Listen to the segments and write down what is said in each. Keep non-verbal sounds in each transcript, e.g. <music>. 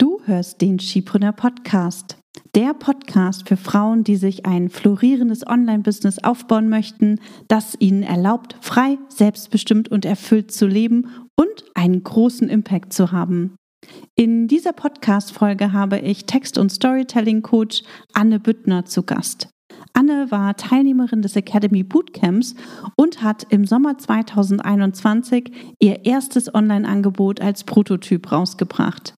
Du hörst den Skipreneur Podcast. Der Podcast für Frauen, die sich ein florierendes Online-Business aufbauen möchten, das ihnen erlaubt, frei, selbstbestimmt und erfüllt zu leben und einen großen Impact zu haben. In dieser Podcast-Folge habe ich Text- und Storytelling-Coach Anne Büttner zu Gast. Anne war Teilnehmerin des Academy Bootcamps und hat im Sommer 2021 ihr erstes Online-Angebot als Prototyp rausgebracht.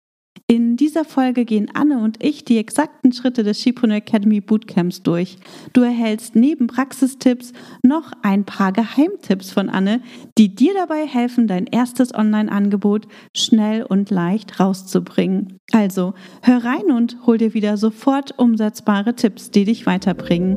In dieser Folge gehen Anne und ich die exakten Schritte des Shipreneur Academy Bootcamps durch. Du erhältst neben Praxistipps noch ein paar Geheimtipps von Anne, die dir dabei helfen, dein erstes Online-Angebot schnell und leicht rauszubringen. Also hör rein und hol dir wieder sofort umsetzbare Tipps, die dich weiterbringen.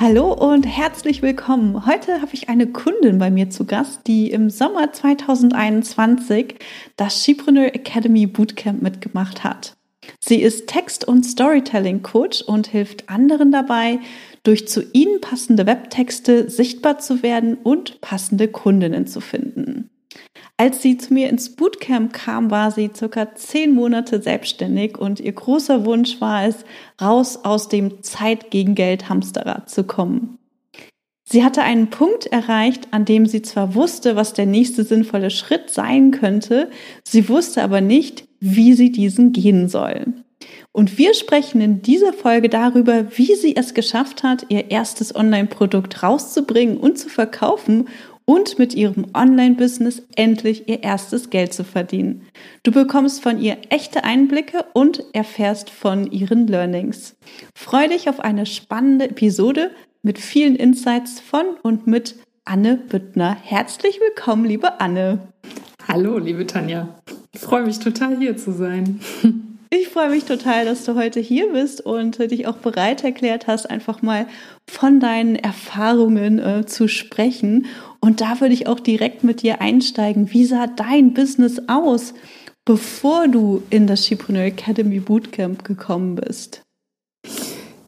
Hallo und herzlich willkommen. Heute habe ich eine Kundin bei mir zu Gast, die im Sommer 2021 das Skipreneur Academy Bootcamp mitgemacht hat. Sie ist Text- und Storytelling-Coach und hilft anderen dabei, durch zu ihnen passende Webtexte sichtbar zu werden und passende Kundinnen zu finden. Als sie zu mir ins Bootcamp kam, war sie circa zehn Monate selbstständig und ihr großer Wunsch war es, raus aus dem Zeit gegen Geld Hamsterrad zu kommen. Sie hatte einen Punkt erreicht, an dem sie zwar wusste, was der nächste sinnvolle Schritt sein könnte, sie wusste aber nicht, wie sie diesen gehen soll. Und wir sprechen in dieser Folge darüber, wie sie es geschafft hat, ihr erstes Online-Produkt rauszubringen und zu verkaufen und mit ihrem Online-Business endlich ihr erstes Geld zu verdienen. Du bekommst von ihr echte Einblicke und erfährst von ihren Learnings. Freu dich auf eine spannende Episode mit vielen Insights von und mit Anne Büttner. Herzlich willkommen, liebe Anne. Hallo, liebe Tanja. Ich freue mich total hier zu sein. <laughs> Ich freue mich total, dass du heute hier bist und dich auch bereit erklärt hast, einfach mal von deinen Erfahrungen äh, zu sprechen. Und da würde ich auch direkt mit dir einsteigen. Wie sah dein Business aus, bevor du in das Chipreneur Academy Bootcamp gekommen bist?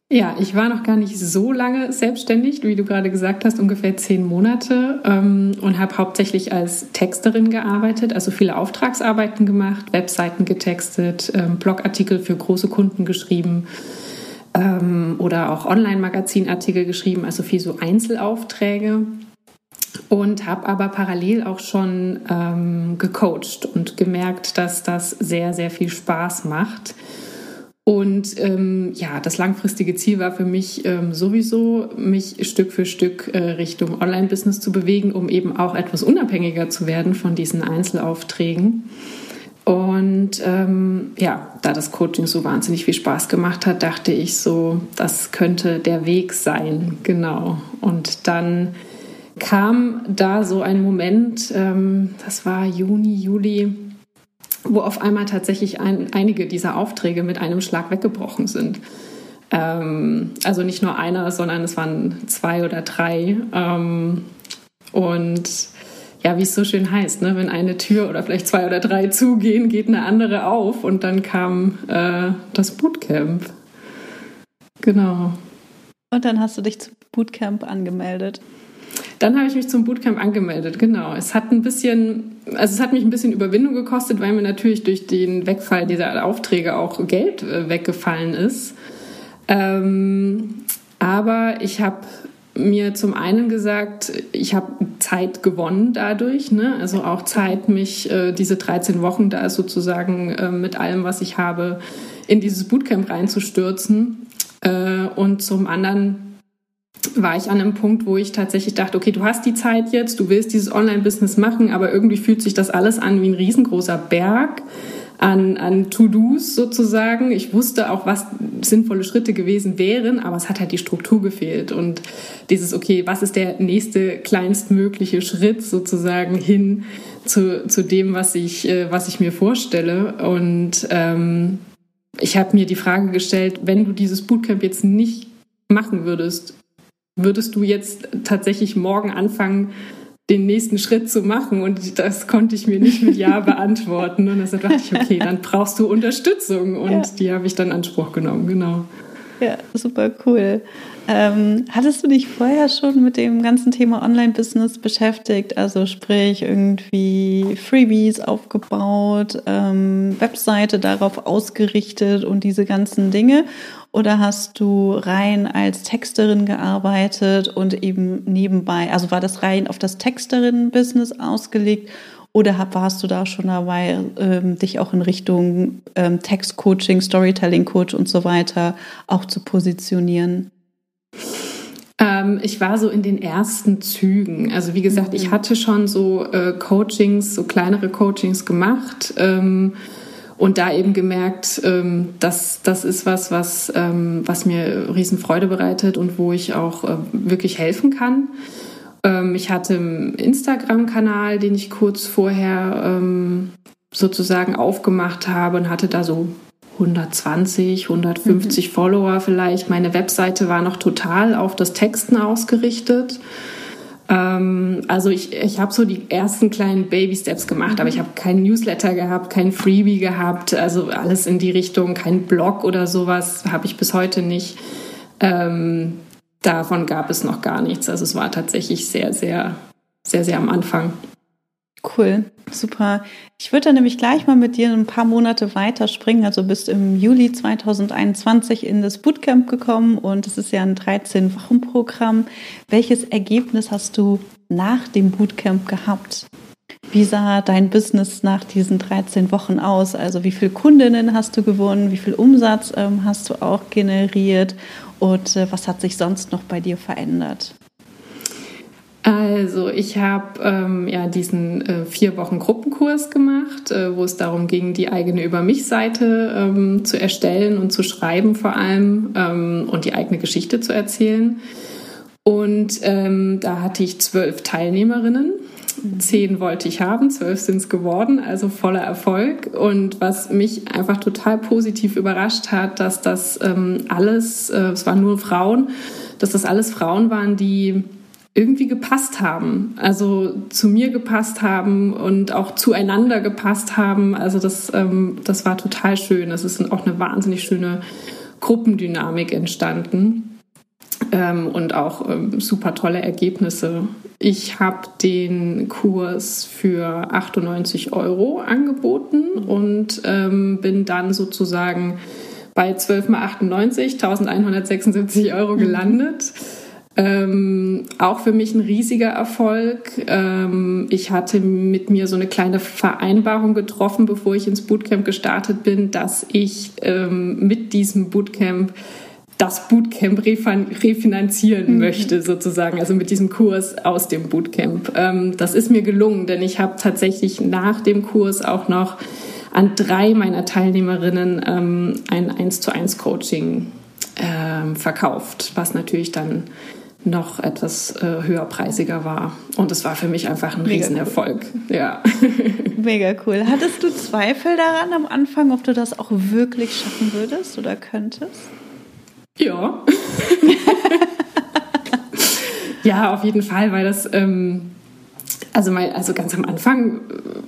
Ja, ich war noch gar nicht so lange selbstständig, wie du gerade gesagt hast, ungefähr zehn Monate ähm, und habe hauptsächlich als Texterin gearbeitet, also viele Auftragsarbeiten gemacht, Webseiten getextet, ähm, Blogartikel für große Kunden geschrieben ähm, oder auch Online-Magazinartikel geschrieben, also viel so Einzelaufträge. Und habe aber parallel auch schon ähm, gecoacht und gemerkt, dass das sehr, sehr viel Spaß macht und ähm, ja, das langfristige Ziel war für mich ähm, sowieso, mich Stück für Stück äh, Richtung Online-Business zu bewegen, um eben auch etwas unabhängiger zu werden von diesen Einzelaufträgen. Und ähm, ja, da das Coaching so wahnsinnig viel Spaß gemacht hat, dachte ich so, das könnte der Weg sein, genau. Und dann kam da so ein Moment, ähm, das war Juni, Juli wo auf einmal tatsächlich ein, einige dieser Aufträge mit einem Schlag weggebrochen sind. Ähm, also nicht nur einer, sondern es waren zwei oder drei. Ähm, und ja, wie es so schön heißt, ne? wenn eine Tür oder vielleicht zwei oder drei zugehen, geht eine andere auf und dann kam äh, das Bootcamp. Genau. Und dann hast du dich zum Bootcamp angemeldet. Dann habe ich mich zum Bootcamp angemeldet, genau. Es hat ein bisschen, also es hat mich ein bisschen Überwindung gekostet, weil mir natürlich durch den Wegfall dieser Aufträge auch Geld äh, weggefallen ist. Ähm, aber ich habe mir zum einen gesagt, ich habe Zeit gewonnen dadurch, ne? also auch Zeit, mich äh, diese 13 Wochen da sozusagen äh, mit allem, was ich habe, in dieses Bootcamp reinzustürzen. Äh, und zum anderen war ich an einem Punkt, wo ich tatsächlich dachte, okay, du hast die Zeit jetzt, du willst dieses Online-Business machen, aber irgendwie fühlt sich das alles an wie ein riesengroßer Berg an, an To-Dos sozusagen. Ich wusste auch, was sinnvolle Schritte gewesen wären, aber es hat halt die Struktur gefehlt und dieses, okay, was ist der nächste kleinstmögliche Schritt sozusagen hin zu, zu dem, was ich, äh, was ich mir vorstelle. Und ähm, ich habe mir die Frage gestellt, wenn du dieses Bootcamp jetzt nicht machen würdest, würdest du jetzt tatsächlich morgen anfangen, den nächsten Schritt zu machen. Und das konnte ich mir nicht mit Ja <laughs> beantworten. Und deshalb dachte ich, okay, dann brauchst du Unterstützung. Und ja. die habe ich dann Anspruch genommen, genau. Ja, super cool. Ähm, hattest du dich vorher schon mit dem ganzen Thema Online-Business beschäftigt? Also sprich irgendwie Freebies aufgebaut, ähm, Webseite darauf ausgerichtet und diese ganzen Dinge? Oder hast du rein als Texterin gearbeitet und eben nebenbei, also war das rein auf das Texterin-Business ausgelegt? Oder warst du da schon dabei, ähm, dich auch in Richtung ähm, Textcoaching, Storytelling-Coach und so weiter auch zu positionieren? Ähm, ich war so in den ersten Zügen. Also wie gesagt, ich mhm. hatte schon so äh, Coachings, so kleinere Coachings gemacht ähm, und da eben gemerkt, ähm, dass das ist was, was, ähm, was mir Riesenfreude bereitet und wo ich auch äh, wirklich helfen kann. Ähm, ich hatte einen Instagram-Kanal, den ich kurz vorher ähm, sozusagen aufgemacht habe und hatte da so 120, 150 mhm. Follower vielleicht. Meine Webseite war noch total auf das Texten ausgerichtet. Ähm, also ich, ich habe so die ersten kleinen Baby-Steps gemacht, mhm. aber ich habe keinen Newsletter gehabt, kein Freebie gehabt, also alles in die Richtung, kein Blog oder sowas habe ich bis heute nicht. Ähm, davon gab es noch gar nichts. Also es war tatsächlich sehr, sehr, sehr, sehr am Anfang. Cool, super. Ich würde dann nämlich gleich mal mit dir ein paar Monate weiter springen. Also bist im Juli 2021 in das Bootcamp gekommen und es ist ja ein 13-Wochen-Programm. Welches Ergebnis hast du nach dem Bootcamp gehabt? Wie sah dein Business nach diesen 13 Wochen aus? Also wie viele Kundinnen hast du gewonnen? Wie viel Umsatz ähm, hast du auch generiert? Und äh, was hat sich sonst noch bei dir verändert? Also ich habe ähm, ja diesen äh, vier Wochen Gruppenkurs gemacht, äh, wo es darum ging, die eigene Über mich-Seite ähm, zu erstellen und zu schreiben vor allem ähm, und die eigene Geschichte zu erzählen. Und ähm, da hatte ich zwölf Teilnehmerinnen. Zehn wollte ich haben, zwölf sind es geworden, also voller Erfolg. Und was mich einfach total positiv überrascht hat, dass das ähm, alles, äh, es waren nur Frauen, dass das alles Frauen waren, die irgendwie gepasst haben. Also zu mir gepasst haben und auch zueinander gepasst haben. Also das, ähm, das war total schön. Es ist auch eine wahnsinnig schöne Gruppendynamik entstanden ähm, und auch ähm, super tolle Ergebnisse. Ich habe den Kurs für 98 Euro angeboten und ähm, bin dann sozusagen bei 12 mal 98, 1176 Euro gelandet. Ähm, auch für mich ein riesiger Erfolg. Ähm, ich hatte mit mir so eine kleine Vereinbarung getroffen, bevor ich ins Bootcamp gestartet bin, dass ich ähm, mit diesem Bootcamp das Bootcamp refinanzieren mhm. möchte, sozusagen, also mit diesem Kurs aus dem Bootcamp. Ähm, das ist mir gelungen, denn ich habe tatsächlich nach dem Kurs auch noch an drei meiner Teilnehmerinnen ähm, ein 1 zu 1 Coaching ähm, verkauft, was natürlich dann noch etwas äh, höherpreisiger war. Und es war für mich einfach ein Mega Riesenerfolg. Cool. Ja. <laughs> Mega cool. Hattest du Zweifel daran am Anfang, ob du das auch wirklich schaffen würdest oder könntest? Ja. <laughs> ja, auf jeden Fall, weil das, ähm, also, mal, also ganz am Anfang,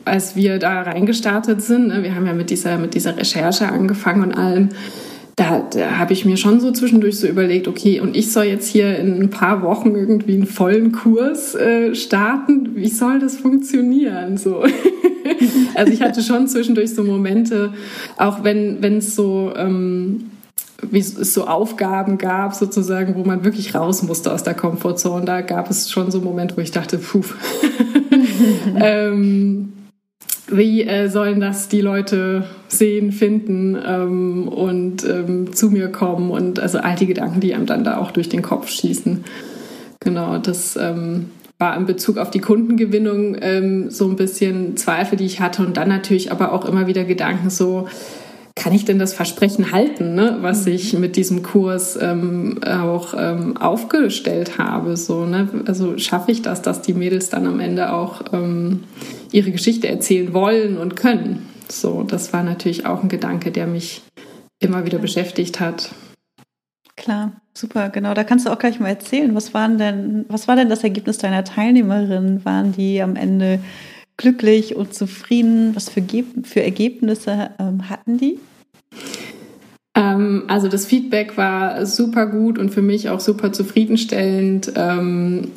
als wir da reingestartet sind, ne, wir haben ja mit dieser, mit dieser Recherche angefangen und allem, da, da habe ich mir schon so zwischendurch so überlegt, okay, und ich soll jetzt hier in ein paar Wochen irgendwie einen vollen Kurs äh, starten. Wie soll das funktionieren? So. <laughs> also ich hatte schon zwischendurch so Momente, auch wenn es so ähm, so Aufgaben gab, sozusagen, wo man wirklich raus musste aus der Komfortzone. Da gab es schon so Momente, wo ich dachte, puh. <laughs> ähm, wie äh, sollen das die Leute sehen, finden ähm, und ähm, zu mir kommen und also all die Gedanken, die einem dann da auch durch den Kopf schießen. Genau, das ähm, war in Bezug auf die Kundengewinnung ähm, so ein bisschen Zweifel, die ich hatte und dann natürlich aber auch immer wieder Gedanken so, kann ich denn das Versprechen halten, ne, was mhm. ich mit diesem Kurs ähm, auch ähm, aufgestellt habe? So, ne? Also schaffe ich das, dass die Mädels dann am Ende auch ähm, ihre Geschichte erzählen wollen und können? So, das war natürlich auch ein Gedanke, der mich immer wieder beschäftigt hat. Klar, super, genau. Da kannst du auch gleich mal erzählen. Was waren denn, was war denn das Ergebnis deiner Teilnehmerinnen? Waren die am Ende glücklich und zufrieden? Was für, für Ergebnisse ähm, hatten die? Ähm, also das Feedback war super gut und für mich auch super zufriedenstellend. Ähm,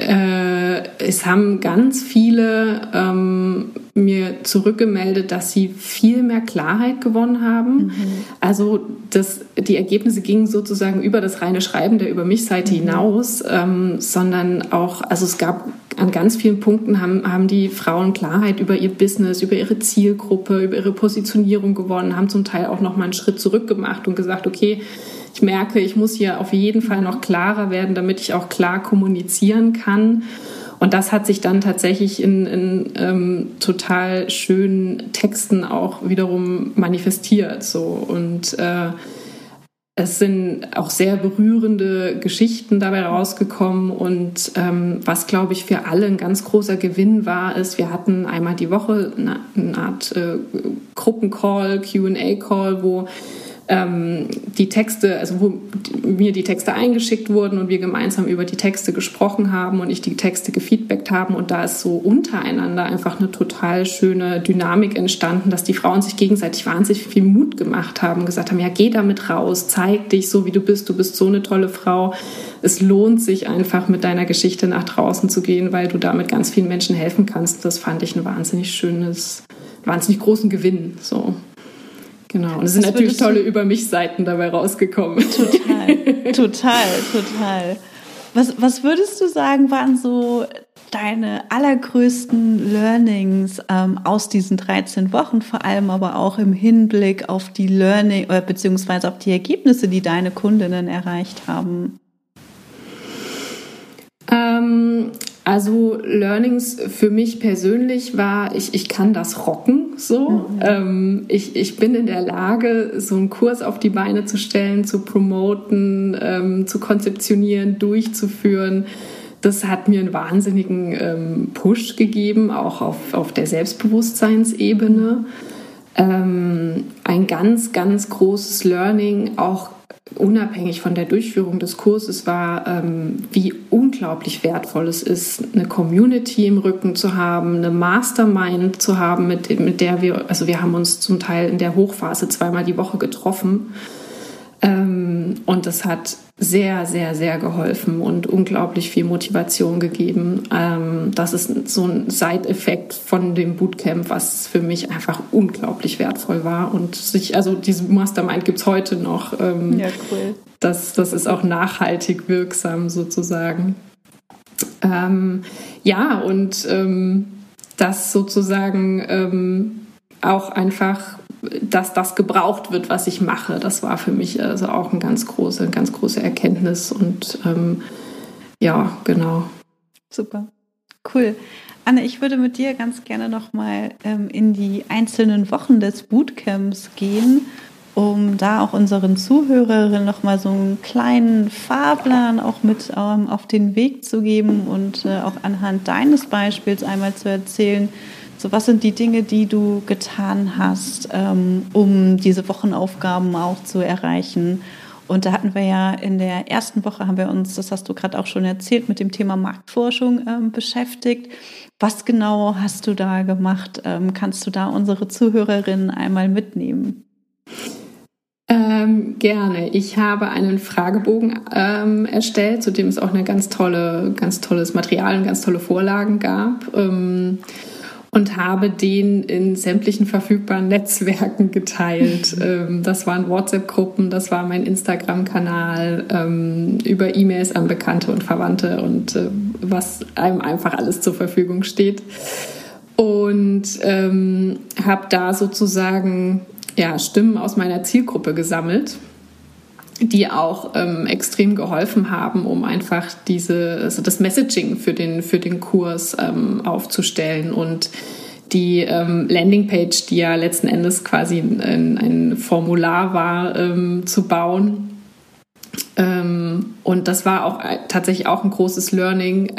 äh, es haben ganz viele ähm, mir zurückgemeldet, dass sie viel mehr Klarheit gewonnen haben. Mhm. Also das, die Ergebnisse gingen sozusagen über das reine Schreiben der Über mich-Seite mhm. hinaus, ähm, sondern auch, also es gab an ganz vielen Punkten haben, haben die Frauen Klarheit über ihr Business, über ihre Zielgruppe, über ihre Positionierung gewonnen, haben zum Teil auch noch mal einen Schritt zurück gemacht und gesagt, okay, ich merke, ich muss hier auf jeden Fall noch klarer werden, damit ich auch klar kommunizieren kann. Und das hat sich dann tatsächlich in, in ähm, total schönen Texten auch wiederum manifestiert. So. Und äh, es sind auch sehr berührende Geschichten dabei rausgekommen und ähm, was, glaube ich, für alle ein ganz großer Gewinn war, ist, wir hatten einmal die Woche eine, eine Art äh, Gruppencall, QA-Call, wo ähm, die Texte, also wo mir die Texte eingeschickt wurden und wir gemeinsam über die Texte gesprochen haben und ich die Texte gefeedbackt haben und da ist so untereinander einfach eine total schöne Dynamik entstanden, dass die Frauen sich gegenseitig wahnsinnig viel Mut gemacht haben, gesagt haben, ja, geh damit raus, zeig dich so, wie du bist, du bist so eine tolle Frau. Es lohnt sich einfach mit deiner Geschichte nach draußen zu gehen, weil du damit ganz vielen Menschen helfen kannst. Das fand ich ein wahnsinnig schönes, wahnsinnig großen Gewinn, so. Genau, und es sind natürlich tolle Über mich-Seiten dabei rausgekommen. Total, <laughs> total, total. Was, was würdest du sagen, waren so deine allergrößten Learnings ähm, aus diesen 13 Wochen, vor allem aber auch im Hinblick auf die Learning oder äh, beziehungsweise auf die Ergebnisse, die deine Kundinnen erreicht haben? Ähm, also Learnings für mich persönlich war, ich, ich kann das rocken so. Mhm. Ähm, ich, ich bin in der Lage, so einen Kurs auf die Beine zu stellen, zu promoten, ähm, zu konzeptionieren, durchzuführen. Das hat mir einen wahnsinnigen ähm, Push gegeben, auch auf, auf der Selbstbewusstseinsebene. Ähm, ein ganz, ganz großes Learning, auch unabhängig von der Durchführung des Kurses war, ähm, wie unglaublich wertvoll es ist, eine Community im Rücken zu haben, eine Mastermind zu haben, mit, mit der wir, also wir haben uns zum Teil in der Hochphase zweimal die Woche getroffen. Ähm, und das hat sehr, sehr, sehr geholfen und unglaublich viel Motivation gegeben. Ähm, das ist so ein Side-Effekt von dem Bootcamp, was für mich einfach unglaublich wertvoll war. Und sich, also diese Mastermind gibt es heute noch. Ähm, ja, cool. Das, das ist auch nachhaltig wirksam sozusagen. Ähm, ja, und ähm, das sozusagen ähm, auch einfach dass das gebraucht wird, was ich mache. Das war für mich also auch eine ganz große, ganz große Erkenntnis und ähm, ja, genau. Super, cool. Anne, ich würde mit dir ganz gerne nochmal ähm, in die einzelnen Wochen des Bootcamps gehen, um da auch unseren Zuhörerinnen nochmal so einen kleinen Fahrplan auch mit ähm, auf den Weg zu geben und äh, auch anhand deines Beispiels einmal zu erzählen, so, was sind die Dinge, die du getan hast, ähm, um diese Wochenaufgaben auch zu erreichen? Und da hatten wir ja in der ersten Woche, haben wir uns, das hast du gerade auch schon erzählt, mit dem Thema Marktforschung ähm, beschäftigt. Was genau hast du da gemacht? Ähm, kannst du da unsere Zuhörerinnen einmal mitnehmen? Ähm, gerne. Ich habe einen Fragebogen ähm, erstellt, zu dem es auch eine ganz tolle, ganz tolles Material und ganz tolle Vorlagen gab. Ähm, und habe den in sämtlichen verfügbaren Netzwerken geteilt. Ähm, das waren WhatsApp-Gruppen, das war mein Instagram-Kanal, ähm, über E-Mails an Bekannte und Verwandte und äh, was einem einfach alles zur Verfügung steht. und ähm, habe da sozusagen ja, Stimmen aus meiner Zielgruppe gesammelt, die auch ähm, extrem geholfen haben, um einfach diese, also das Messaging für den, für den Kurs ähm, aufzustellen und die ähm, Landingpage, die ja letzten Endes quasi ein, ein Formular war, ähm, zu bauen. Ähm, und das war auch äh, tatsächlich auch ein großes Learning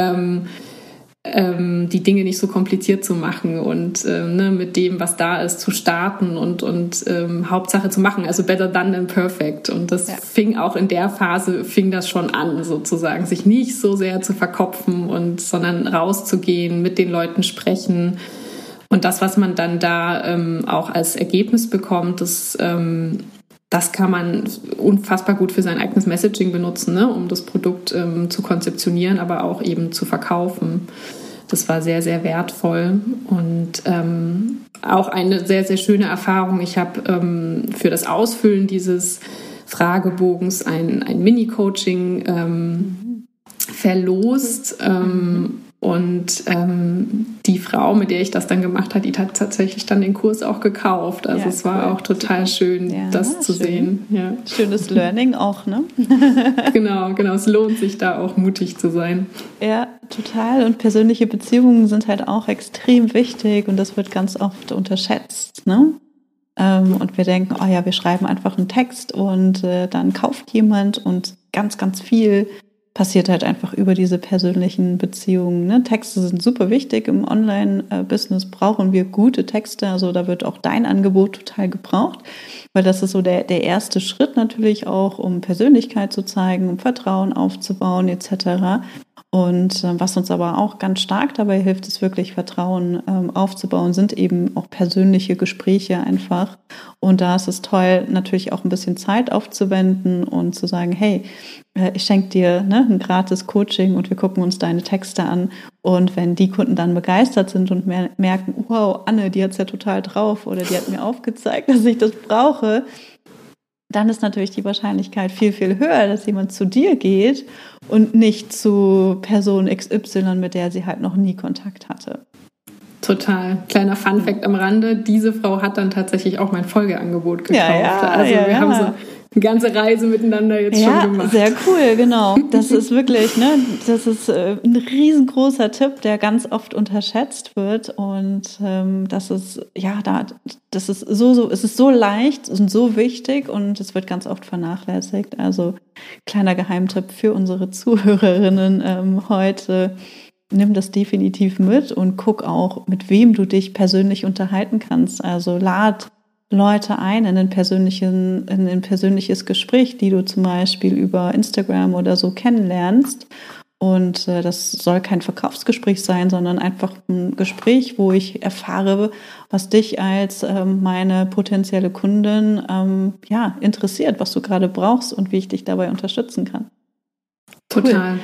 ähm, die Dinge nicht so kompliziert zu machen und ähm, ne, mit dem, was da ist, zu starten und, und ähm, Hauptsache zu machen. Also better done than perfect. Und das ja. fing auch in der Phase, fing das schon an, sozusagen, sich nicht so sehr zu verkopfen und sondern rauszugehen, mit den Leuten sprechen. Und das, was man dann da ähm, auch als Ergebnis bekommt, das ähm, das kann man unfassbar gut für sein eigenes Messaging benutzen, ne? um das Produkt ähm, zu konzeptionieren, aber auch eben zu verkaufen. Das war sehr, sehr wertvoll und ähm, auch eine sehr, sehr schöne Erfahrung. Ich habe ähm, für das Ausfüllen dieses Fragebogens ein, ein Mini-Coaching ähm, verlost. Ähm, und ähm, die Frau, mit der ich das dann gemacht habe, die hat tatsächlich dann den Kurs auch gekauft. Also ja, es war cool. auch total schön, ja, das zu schön. sehen. Ja. Schönes Learning auch, ne? <laughs> genau, genau. Es lohnt sich da auch mutig zu sein. Ja, total. Und persönliche Beziehungen sind halt auch extrem wichtig und das wird ganz oft unterschätzt, ne? Ähm, und wir denken, oh ja, wir schreiben einfach einen Text und äh, dann kauft jemand und ganz, ganz viel passiert halt einfach über diese persönlichen Beziehungen. Ne? Texte sind super wichtig. Im Online-Business brauchen wir gute Texte. Also da wird auch dein Angebot total gebraucht, weil das ist so der, der erste Schritt natürlich auch, um Persönlichkeit zu zeigen, um Vertrauen aufzubauen etc. Und äh, was uns aber auch ganz stark dabei hilft, ist wirklich Vertrauen ähm, aufzubauen, sind eben auch persönliche Gespräche einfach. Und da ist es toll, natürlich auch ein bisschen Zeit aufzuwenden und zu sagen, hey, äh, ich schenke dir ne, ein gratis Coaching und wir gucken uns deine Texte an. Und wenn die Kunden dann begeistert sind und merken, wow, Anne, die hat's ja total drauf oder die hat mir aufgezeigt, <laughs> dass ich das brauche, dann ist natürlich die Wahrscheinlichkeit viel, viel höher, dass jemand zu dir geht und nicht zu Person XY, mit der sie halt noch nie Kontakt hatte. Total. Kleiner Fun-Fact am Rande: Diese Frau hat dann tatsächlich auch mein Folgeangebot gekauft. Ja, ja, also ja, wir haben so eine <laughs> ganze Reise miteinander jetzt ja, schon gemacht. Sehr cool, genau. Das ist wirklich, ne, das ist äh, ein riesengroßer Tipp, der ganz oft unterschätzt wird. Und ähm, das ist, ja, da, das ist so, so, es ist so leicht und so wichtig und es wird ganz oft vernachlässigt. Also kleiner Geheimtipp für unsere Zuhörerinnen ähm, heute. Nimm das definitiv mit und guck auch, mit wem du dich persönlich unterhalten kannst. Also lad Leute ein in ein, persönlichen, in ein persönliches Gespräch, die du zum Beispiel über Instagram oder so kennenlernst. Und äh, das soll kein Verkaufsgespräch sein, sondern einfach ein Gespräch, wo ich erfahre, was dich als ähm, meine potenzielle Kundin ähm, ja, interessiert, was du gerade brauchst und wie ich dich dabei unterstützen kann. Total. Cool.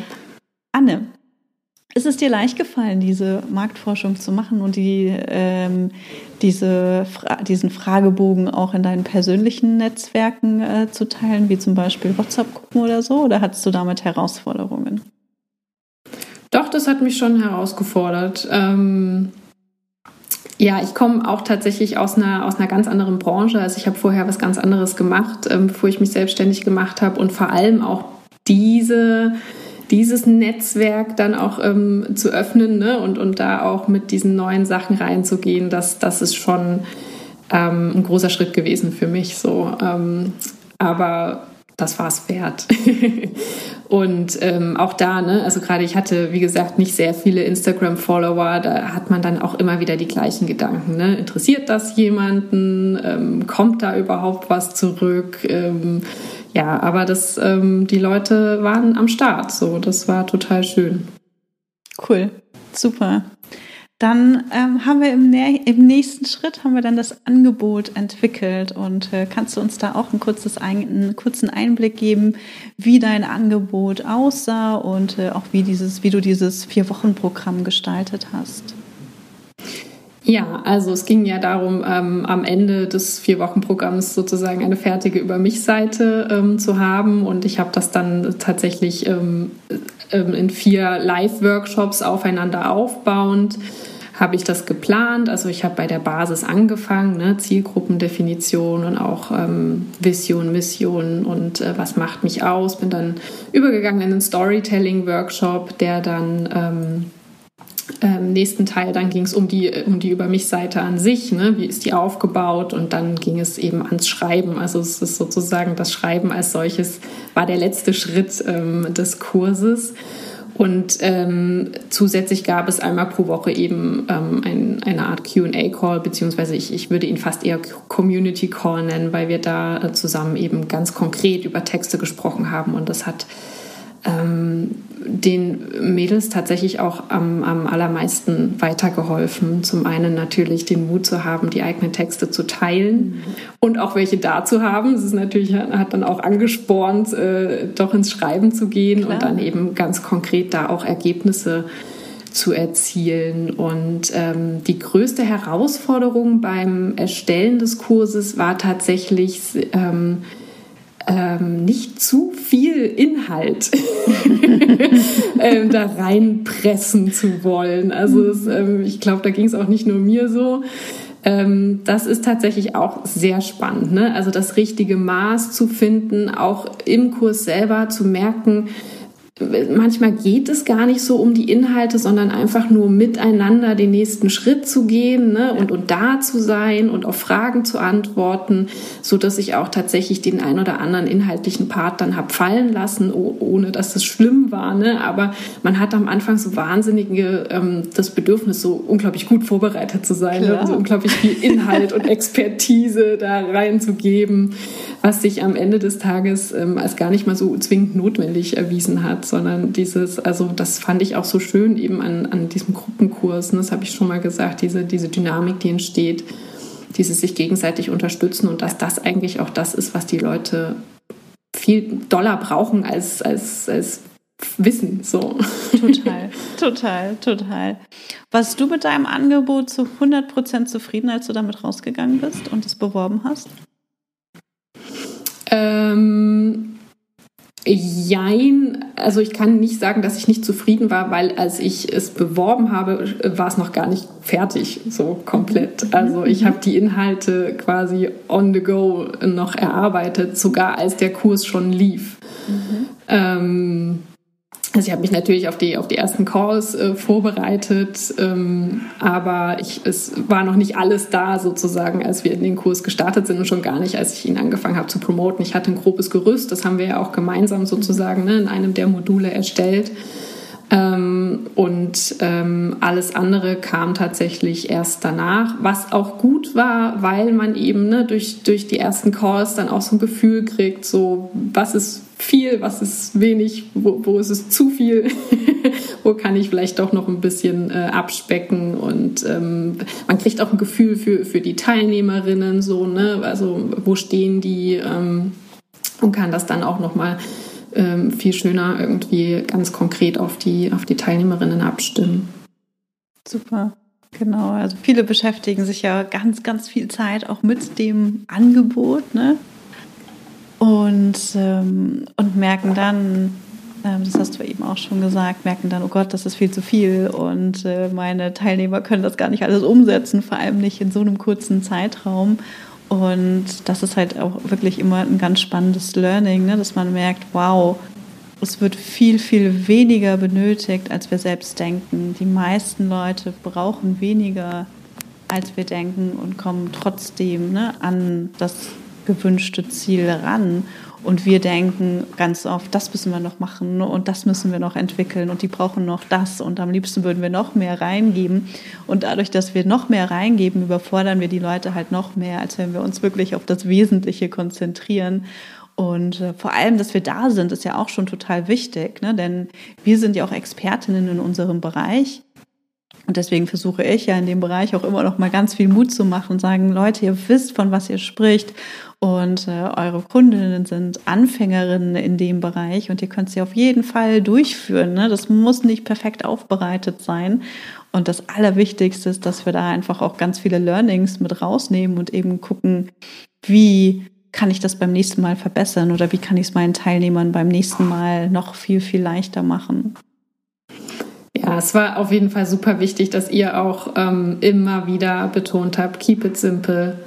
Anne, ist es dir leicht gefallen, diese Marktforschung zu machen und die, ähm, diese, diesen Fragebogen auch in deinen persönlichen Netzwerken äh, zu teilen, wie zum Beispiel WhatsApp-Gruppen oder so? Oder hattest du damit Herausforderungen? Doch, das hat mich schon herausgefordert. Ähm ja, ich komme auch tatsächlich aus einer, aus einer ganz anderen Branche. Also ich habe vorher was ganz anderes gemacht, ähm, bevor ich mich selbstständig gemacht habe und vor allem auch diese dieses Netzwerk dann auch ähm, zu öffnen ne? und, und da auch mit diesen neuen Sachen reinzugehen, das, das ist schon ähm, ein großer Schritt gewesen für mich. So. Ähm, aber das war es wert. <laughs> und ähm, auch da, ne, also gerade ich hatte, wie gesagt, nicht sehr viele Instagram-Follower, da hat man dann auch immer wieder die gleichen Gedanken. Ne? Interessiert das jemanden? Ähm, kommt da überhaupt was zurück? Ähm, ja, aber das, ähm, die Leute waren am Start, so, das war total schön. Cool, super. Dann ähm, haben wir im, im, nächsten Schritt haben wir dann das Angebot entwickelt und äh, kannst du uns da auch ein kurzes ein, einen kurzen Einblick geben, wie dein Angebot aussah und äh, auch wie dieses, wie du dieses vier Wochen Programm gestaltet hast? Ja, also es ging ja darum, ähm, am Ende des Vier-Wochen-Programms sozusagen eine fertige Über mich-Seite ähm, zu haben. Und ich habe das dann tatsächlich ähm, ähm in vier Live-Workshops aufeinander aufbauend habe ich das geplant. Also ich habe bei der Basis angefangen, ne? Zielgruppendefinition und auch ähm, Vision, Mission und äh, was macht mich aus. Bin dann übergegangen in einen Storytelling-Workshop, der dann ähm, ähm, nächsten Teil, dann ging es um die, um die Über mich-Seite an sich, ne? wie ist die aufgebaut und dann ging es eben ans Schreiben. Also es ist sozusagen das Schreiben als solches war der letzte Schritt ähm, des Kurses. Und ähm, zusätzlich gab es einmal pro Woche eben ähm, ein, eine Art QA-Call, beziehungsweise ich, ich würde ihn fast eher Community Call nennen, weil wir da äh, zusammen eben ganz konkret über Texte gesprochen haben. Und das hat ähm, den Mädels tatsächlich auch am, am allermeisten weitergeholfen. Zum einen natürlich den Mut zu haben, die eigenen Texte zu teilen und auch welche da zu haben. Das ist natürlich, hat dann auch angespornt, äh, doch ins Schreiben zu gehen Klar. und dann eben ganz konkret da auch Ergebnisse zu erzielen. Und ähm, die größte Herausforderung beim Erstellen des Kurses war tatsächlich, ähm, ähm, nicht zu viel Inhalt <laughs> ähm, da reinpressen zu wollen. Also es, ähm, ich glaube, da ging es auch nicht nur mir so. Ähm, das ist tatsächlich auch sehr spannend. Ne? Also das richtige Maß zu finden, auch im Kurs selber zu merken, manchmal geht es gar nicht so um die Inhalte, sondern einfach nur miteinander den nächsten Schritt zu gehen ne? und, und da zu sein und auf Fragen zu antworten, so dass ich auch tatsächlich den ein oder anderen inhaltlichen Part dann hab fallen lassen, ohne dass es schlimm war. Ne? Aber man hat am Anfang so wahnsinnige ähm, das Bedürfnis, so unglaublich gut vorbereitet zu sein, ne? so unglaublich viel Inhalt und Expertise da reinzugeben, was sich am Ende des Tages ähm, als gar nicht mal so zwingend notwendig erwiesen hat sondern dieses, also das fand ich auch so schön eben an, an diesem Gruppenkurs, ne, das habe ich schon mal gesagt, diese, diese Dynamik, die entsteht, dieses sich gegenseitig unterstützen und dass das eigentlich auch das ist, was die Leute viel doller brauchen als, als, als Wissen. So. Total, <laughs> total, total. Warst du mit deinem Angebot zu 100% zufrieden, als du damit rausgegangen bist und es beworben hast? Ähm, Jein, also ich kann nicht sagen, dass ich nicht zufrieden war, weil als ich es beworben habe, war es noch gar nicht fertig, so komplett. Mhm. Also ich habe die Inhalte quasi on the go noch erarbeitet, sogar als der Kurs schon lief. Mhm. Ähm, also ich habe mich natürlich auf die, auf die ersten Calls äh, vorbereitet, ähm, aber ich, es war noch nicht alles da sozusagen, als wir in den Kurs gestartet sind und schon gar nicht, als ich ihn angefangen habe zu promoten. Ich hatte ein grobes Gerüst, das haben wir ja auch gemeinsam sozusagen ne, in einem der Module erstellt. Ähm, und ähm, alles andere kam tatsächlich erst danach, was auch gut war, weil man eben ne, durch, durch die ersten Calls dann auch so ein Gefühl kriegt, so was ist viel, was ist wenig, wo, wo ist es zu viel, <laughs> wo kann ich vielleicht doch noch ein bisschen äh, abspecken? Und ähm, man kriegt auch ein Gefühl für, für die Teilnehmerinnen, so, ne, also wo stehen die ähm, und kann das dann auch nochmal mal ähm, viel schöner irgendwie ganz konkret auf die, auf die Teilnehmerinnen abstimmen. Super. Genau, also viele beschäftigen sich ja ganz, ganz viel Zeit auch mit dem Angebot, ne? Und, ähm, und merken dann, ähm, das hast du eben auch schon gesagt, merken dann, oh Gott, das ist viel zu viel und äh, meine Teilnehmer können das gar nicht alles umsetzen, vor allem nicht in so einem kurzen Zeitraum. Und das ist halt auch wirklich immer ein ganz spannendes Learning, ne? dass man merkt, wow, es wird viel, viel weniger benötigt, als wir selbst denken. Die meisten Leute brauchen weniger, als wir denken und kommen trotzdem ne, an das gewünschte Ziel ran. Und wir denken ganz oft, das müssen wir noch machen und das müssen wir noch entwickeln und die brauchen noch das und am liebsten würden wir noch mehr reingeben. Und dadurch, dass wir noch mehr reingeben, überfordern wir die Leute halt noch mehr, als wenn wir uns wirklich auf das Wesentliche konzentrieren. Und äh, vor allem, dass wir da sind, ist ja auch schon total wichtig, ne? denn wir sind ja auch Expertinnen in unserem Bereich. Und deswegen versuche ich ja in dem Bereich auch immer noch mal ganz viel Mut zu machen und sagen, Leute, ihr wisst, von was ihr spricht und äh, eure Kundinnen sind Anfängerinnen in dem Bereich und ihr könnt sie auf jeden Fall durchführen. Ne? Das muss nicht perfekt aufbereitet sein. Und das Allerwichtigste ist, dass wir da einfach auch ganz viele Learnings mit rausnehmen und eben gucken, wie kann ich das beim nächsten Mal verbessern oder wie kann ich es meinen Teilnehmern beim nächsten Mal noch viel, viel leichter machen. Ja, es war auf jeden Fall super wichtig, dass ihr auch ähm, immer wieder betont habt, keep it simple.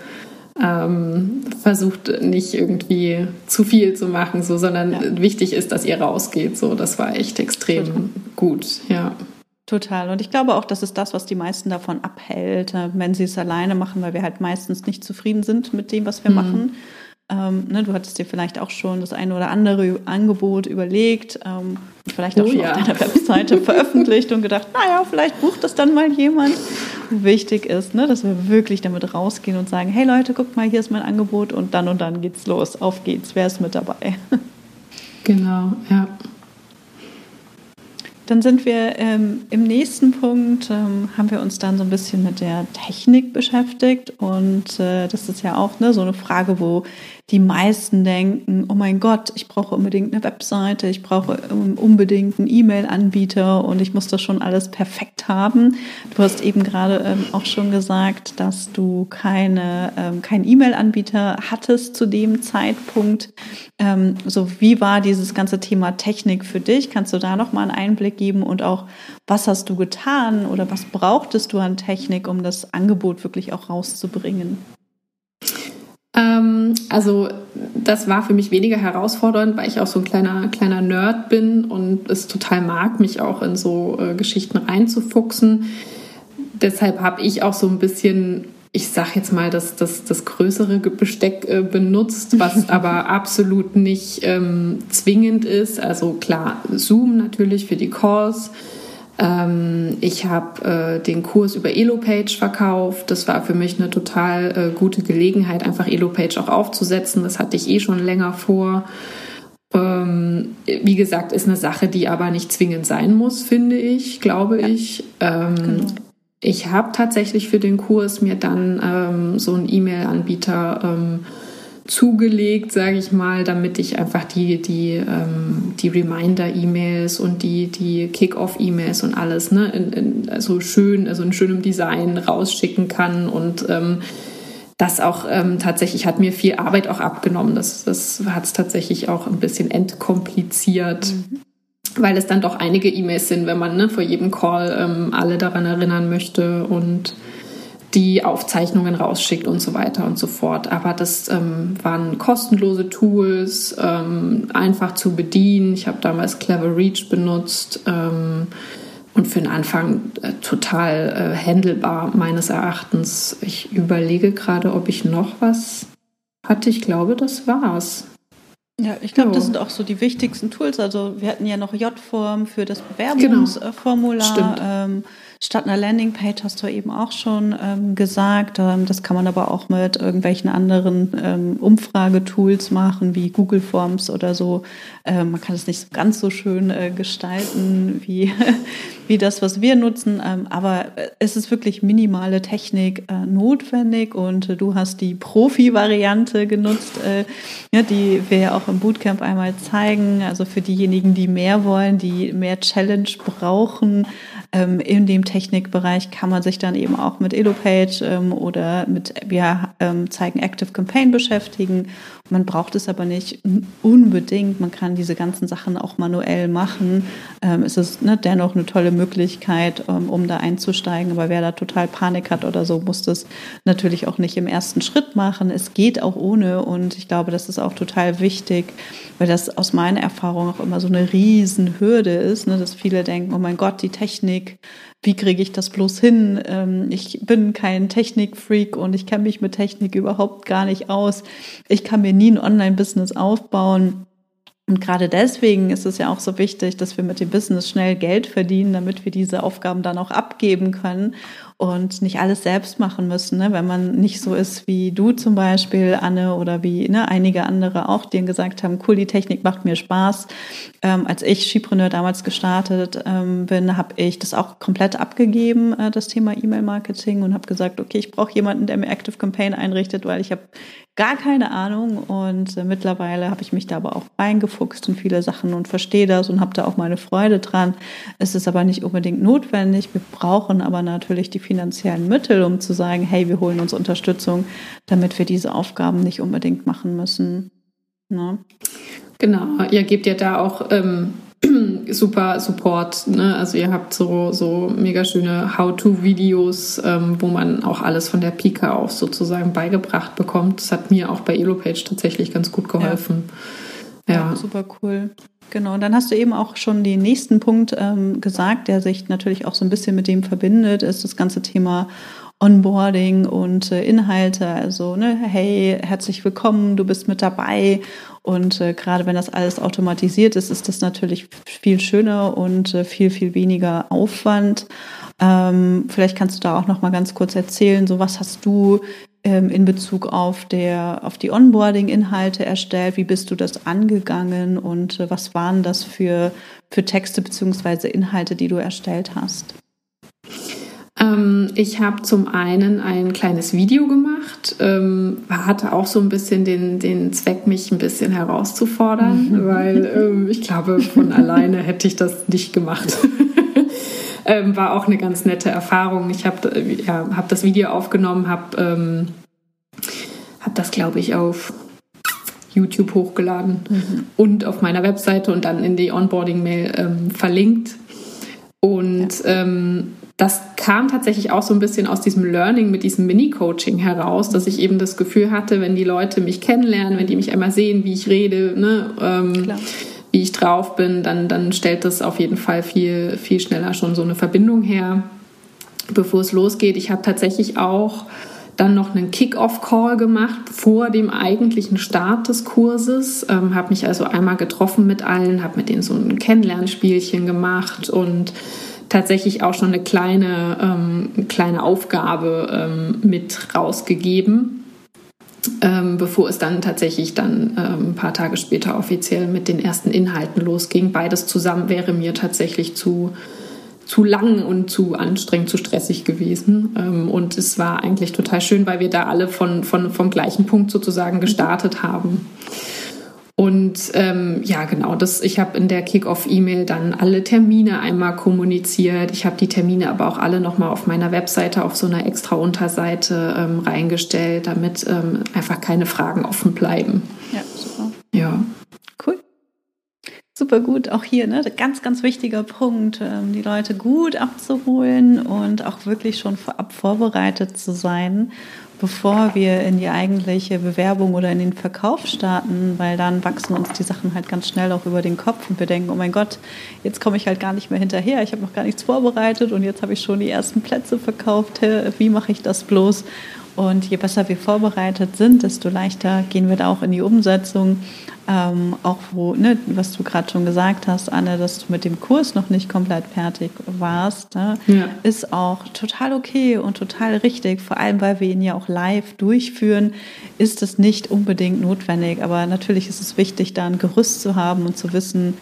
Ähm, versucht nicht irgendwie zu viel zu machen, so, sondern ja. wichtig ist, dass ihr rausgeht. So, das war echt extrem Total. gut, ja. Total. Und ich glaube auch, das ist das, was die meisten davon abhält, äh, wenn sie es alleine machen, weil wir halt meistens nicht zufrieden sind mit dem, was wir mhm. machen. Ähm, ne, du hattest dir vielleicht auch schon das eine oder andere Angebot überlegt, ähm, vielleicht auch oh, schon ja. auf deiner Webseite <laughs> veröffentlicht und gedacht, naja, vielleicht bucht das dann mal jemand. Wichtig ist, ne, dass wir wirklich damit rausgehen und sagen, hey Leute, guckt mal, hier ist mein Angebot und dann und dann geht's los. Auf geht's, wer ist mit dabei? <laughs> Genau, ja. Dann sind wir ähm, im nächsten Punkt, ähm, haben wir uns dann so ein bisschen mit der Technik beschäftigt. Und äh, das ist ja auch ne, so eine Frage, wo die meisten denken, oh mein Gott, ich brauche unbedingt eine Webseite, ich brauche unbedingt einen E-Mail-Anbieter und ich muss das schon alles perfekt haben. Du hast eben gerade ähm, auch schon gesagt, dass du keine, ähm, keinen E-Mail-Anbieter hattest zu dem Zeitpunkt. Ähm, so, wie war dieses ganze Thema Technik für dich? Kannst du da nochmal einen Einblick geben und auch, was hast du getan oder was brauchtest du an Technik, um das Angebot wirklich auch rauszubringen? Ähm, also das war für mich weniger herausfordernd, weil ich auch so ein kleiner, kleiner Nerd bin und es total mag, mich auch in so äh, Geschichten reinzufuchsen. Deshalb habe ich auch so ein bisschen, ich sag jetzt mal, das, das, das größere Besteck äh, benutzt, was <laughs> aber absolut nicht ähm, zwingend ist. Also klar, Zoom natürlich für die Calls ähm, ich habe äh, den Kurs über Elopage verkauft. Das war für mich eine total äh, gute Gelegenheit, einfach Elopage auch aufzusetzen. Das hatte ich eh schon länger vor. Ähm, wie gesagt, ist eine Sache, die aber nicht zwingend sein muss, finde ich, glaube ja. ich. Ähm, genau. Ich habe tatsächlich für den Kurs mir dann ähm, so einen E-Mail-Anbieter ähm, zugelegt, sage ich mal, damit ich einfach die, die, ähm, die Reminder-E-Mails und die, die Kick-Off-E-Mails und alles, ne, in, in, also schön, also in schönem Design rausschicken kann und ähm, das auch ähm, tatsächlich hat mir viel Arbeit auch abgenommen. Das, das hat es tatsächlich auch ein bisschen entkompliziert. Mhm weil es dann doch einige E-Mails sind, wenn man ne, vor jedem Call ähm, alle daran erinnern möchte und die Aufzeichnungen rausschickt und so weiter und so fort. Aber das ähm, waren kostenlose Tools, ähm, einfach zu bedienen. Ich habe damals Clever Reach benutzt ähm, und für den Anfang äh, total äh, handelbar meines Erachtens. Ich überlege gerade, ob ich noch was hatte. Ich glaube, das war's. Ja, ich glaube, das sind auch so die wichtigsten Tools. Also wir hatten ja noch J-Form für das Bewerbungsformular. Genau. Ähm, statt einer Landingpage hast du eben auch schon ähm, gesagt. Ähm, das kann man aber auch mit irgendwelchen anderen ähm, Umfragetools machen, wie Google Forms oder so. Ähm, man kann es nicht ganz so schön äh, gestalten wie, <laughs> wie das, was wir nutzen. Ähm, aber es ist wirklich minimale Technik äh, notwendig und äh, du hast die Profi-Variante genutzt, äh, ja, die wir ja auch im Bootcamp einmal zeigen. Also für diejenigen, die mehr wollen, die mehr Challenge brauchen, ähm, in dem Technikbereich kann man sich dann eben auch mit Elopage ähm, oder mit, wir ähm, zeigen Active Campaign beschäftigen. Man braucht es aber nicht unbedingt. Man kann diese ganzen Sachen auch manuell machen. Ähm, es ist ne, dennoch eine tolle Möglichkeit, ähm, um da einzusteigen. Aber wer da total Panik hat oder so, muss das natürlich auch nicht im ersten Schritt machen. Es geht auch ohne und ich glaube, das ist auch total wichtig, weil das aus meiner Erfahrung auch immer so eine Riesenhürde ist, ne, dass viele denken, oh mein Gott, die Technik, wie kriege ich das bloß hin? Ähm, ich bin kein Technikfreak und ich kenne mich mit Technik überhaupt gar nicht aus. Ich kann mir nie ein Online-Business aufbauen. Und gerade deswegen ist es ja auch so wichtig, dass wir mit dem Business schnell Geld verdienen, damit wir diese Aufgaben dann auch abgeben können und nicht alles selbst machen müssen. Ne? Wenn man nicht so ist wie du zum Beispiel, Anne, oder wie ne, einige andere auch, die gesagt haben, cool, die Technik macht mir Spaß. Ähm, als ich Skipreneur damals gestartet ähm, bin, habe ich das auch komplett abgegeben, äh, das Thema E-Mail-Marketing und habe gesagt, okay, ich brauche jemanden, der mir Active Campaign einrichtet, weil ich habe gar keine Ahnung und äh, mittlerweile habe ich mich da aber auch reingefuchst in viele Sachen und verstehe das und habe da auch meine Freude dran. Es ist aber nicht unbedingt notwendig. Wir brauchen aber natürlich die finanziellen Mittel, um zu sagen, hey, wir holen uns Unterstützung, damit wir diese Aufgaben nicht unbedingt machen müssen. Ne? Genau, ihr gebt ja da auch ähm, <clears throat> super Support. Ne? Also ihr habt so, so mega schöne How-to-Videos, ähm, wo man auch alles von der Pika auf sozusagen beigebracht bekommt. Das hat mir auch bei Elopage tatsächlich ganz gut geholfen. Ja, ja. ja super cool. Genau, und dann hast du eben auch schon den nächsten Punkt ähm, gesagt, der sich natürlich auch so ein bisschen mit dem verbindet, ist das ganze Thema Onboarding und äh, Inhalte. Also, ne, hey, herzlich willkommen, du bist mit dabei. Und äh, gerade wenn das alles automatisiert ist, ist das natürlich viel schöner und äh, viel, viel weniger Aufwand. Ähm, vielleicht kannst du da auch noch mal ganz kurz erzählen, so was hast du in Bezug auf, der, auf die Onboarding-Inhalte erstellt? Wie bist du das angegangen und äh, was waren das für, für Texte beziehungsweise Inhalte, die du erstellt hast? Ähm, ich habe zum einen ein kleines Video gemacht, ähm, hatte auch so ein bisschen den, den Zweck, mich ein bisschen herauszufordern, mhm. weil ähm, ich glaube, von <laughs> alleine hätte ich das nicht gemacht. <laughs> ähm, war auch eine ganz nette Erfahrung. Ich habe ja, hab das Video aufgenommen, habe ähm, hab das, glaube ich, auf YouTube hochgeladen mhm. und auf meiner Webseite und dann in die Onboarding-Mail ähm, verlinkt. Und ja. ähm, das kam tatsächlich auch so ein bisschen aus diesem Learning mit diesem Mini-Coaching heraus, dass ich eben das Gefühl hatte, wenn die Leute mich kennenlernen, wenn die mich einmal sehen, wie ich rede, ne, ähm, wie ich drauf bin, dann, dann stellt das auf jeden Fall viel, viel schneller schon so eine Verbindung her, bevor es losgeht. Ich habe tatsächlich auch dann noch einen Kick-Off-Call gemacht vor dem eigentlichen Start des Kurses, ähm, habe mich also einmal getroffen mit allen, habe mit denen so ein Kennenlernspielchen gemacht und tatsächlich auch schon eine kleine, ähm, kleine Aufgabe ähm, mit rausgegeben ähm, bevor es dann tatsächlich dann ähm, ein paar Tage später offiziell mit den ersten Inhalten losging. Beides zusammen wäre mir tatsächlich zu, zu lang und zu anstrengend, zu stressig gewesen. Ähm, und es war eigentlich total schön, weil wir da alle von, von, vom gleichen Punkt sozusagen gestartet haben. Und ähm, ja, genau, das, ich habe in der Kick-Off-E-Mail dann alle Termine einmal kommuniziert. Ich habe die Termine aber auch alle nochmal auf meiner Webseite auf so einer extra Unterseite ähm, reingestellt, damit ähm, einfach keine Fragen offen bleiben. Ja, super. Ja. Super gut. Auch hier, ne, ganz, ganz wichtiger Punkt, ähm, die Leute gut abzuholen und auch wirklich schon vorab vorbereitet zu sein bevor wir in die eigentliche Bewerbung oder in den Verkauf starten, weil dann wachsen uns die Sachen halt ganz schnell auch über den Kopf und wir denken, oh mein Gott, jetzt komme ich halt gar nicht mehr hinterher, ich habe noch gar nichts vorbereitet und jetzt habe ich schon die ersten Plätze verkauft, wie mache ich das bloß? Und je besser wir vorbereitet sind, desto leichter gehen wir da auch in die Umsetzung ähm, auch wo, ne, was du gerade schon gesagt hast, Anne, dass du mit dem Kurs noch nicht komplett fertig warst, ne, ja. ist auch total okay und total richtig. Vor allem, weil wir ihn ja auch live durchführen, ist es nicht unbedingt notwendig. Aber natürlich ist es wichtig, da ein Gerüst zu haben und zu wissen,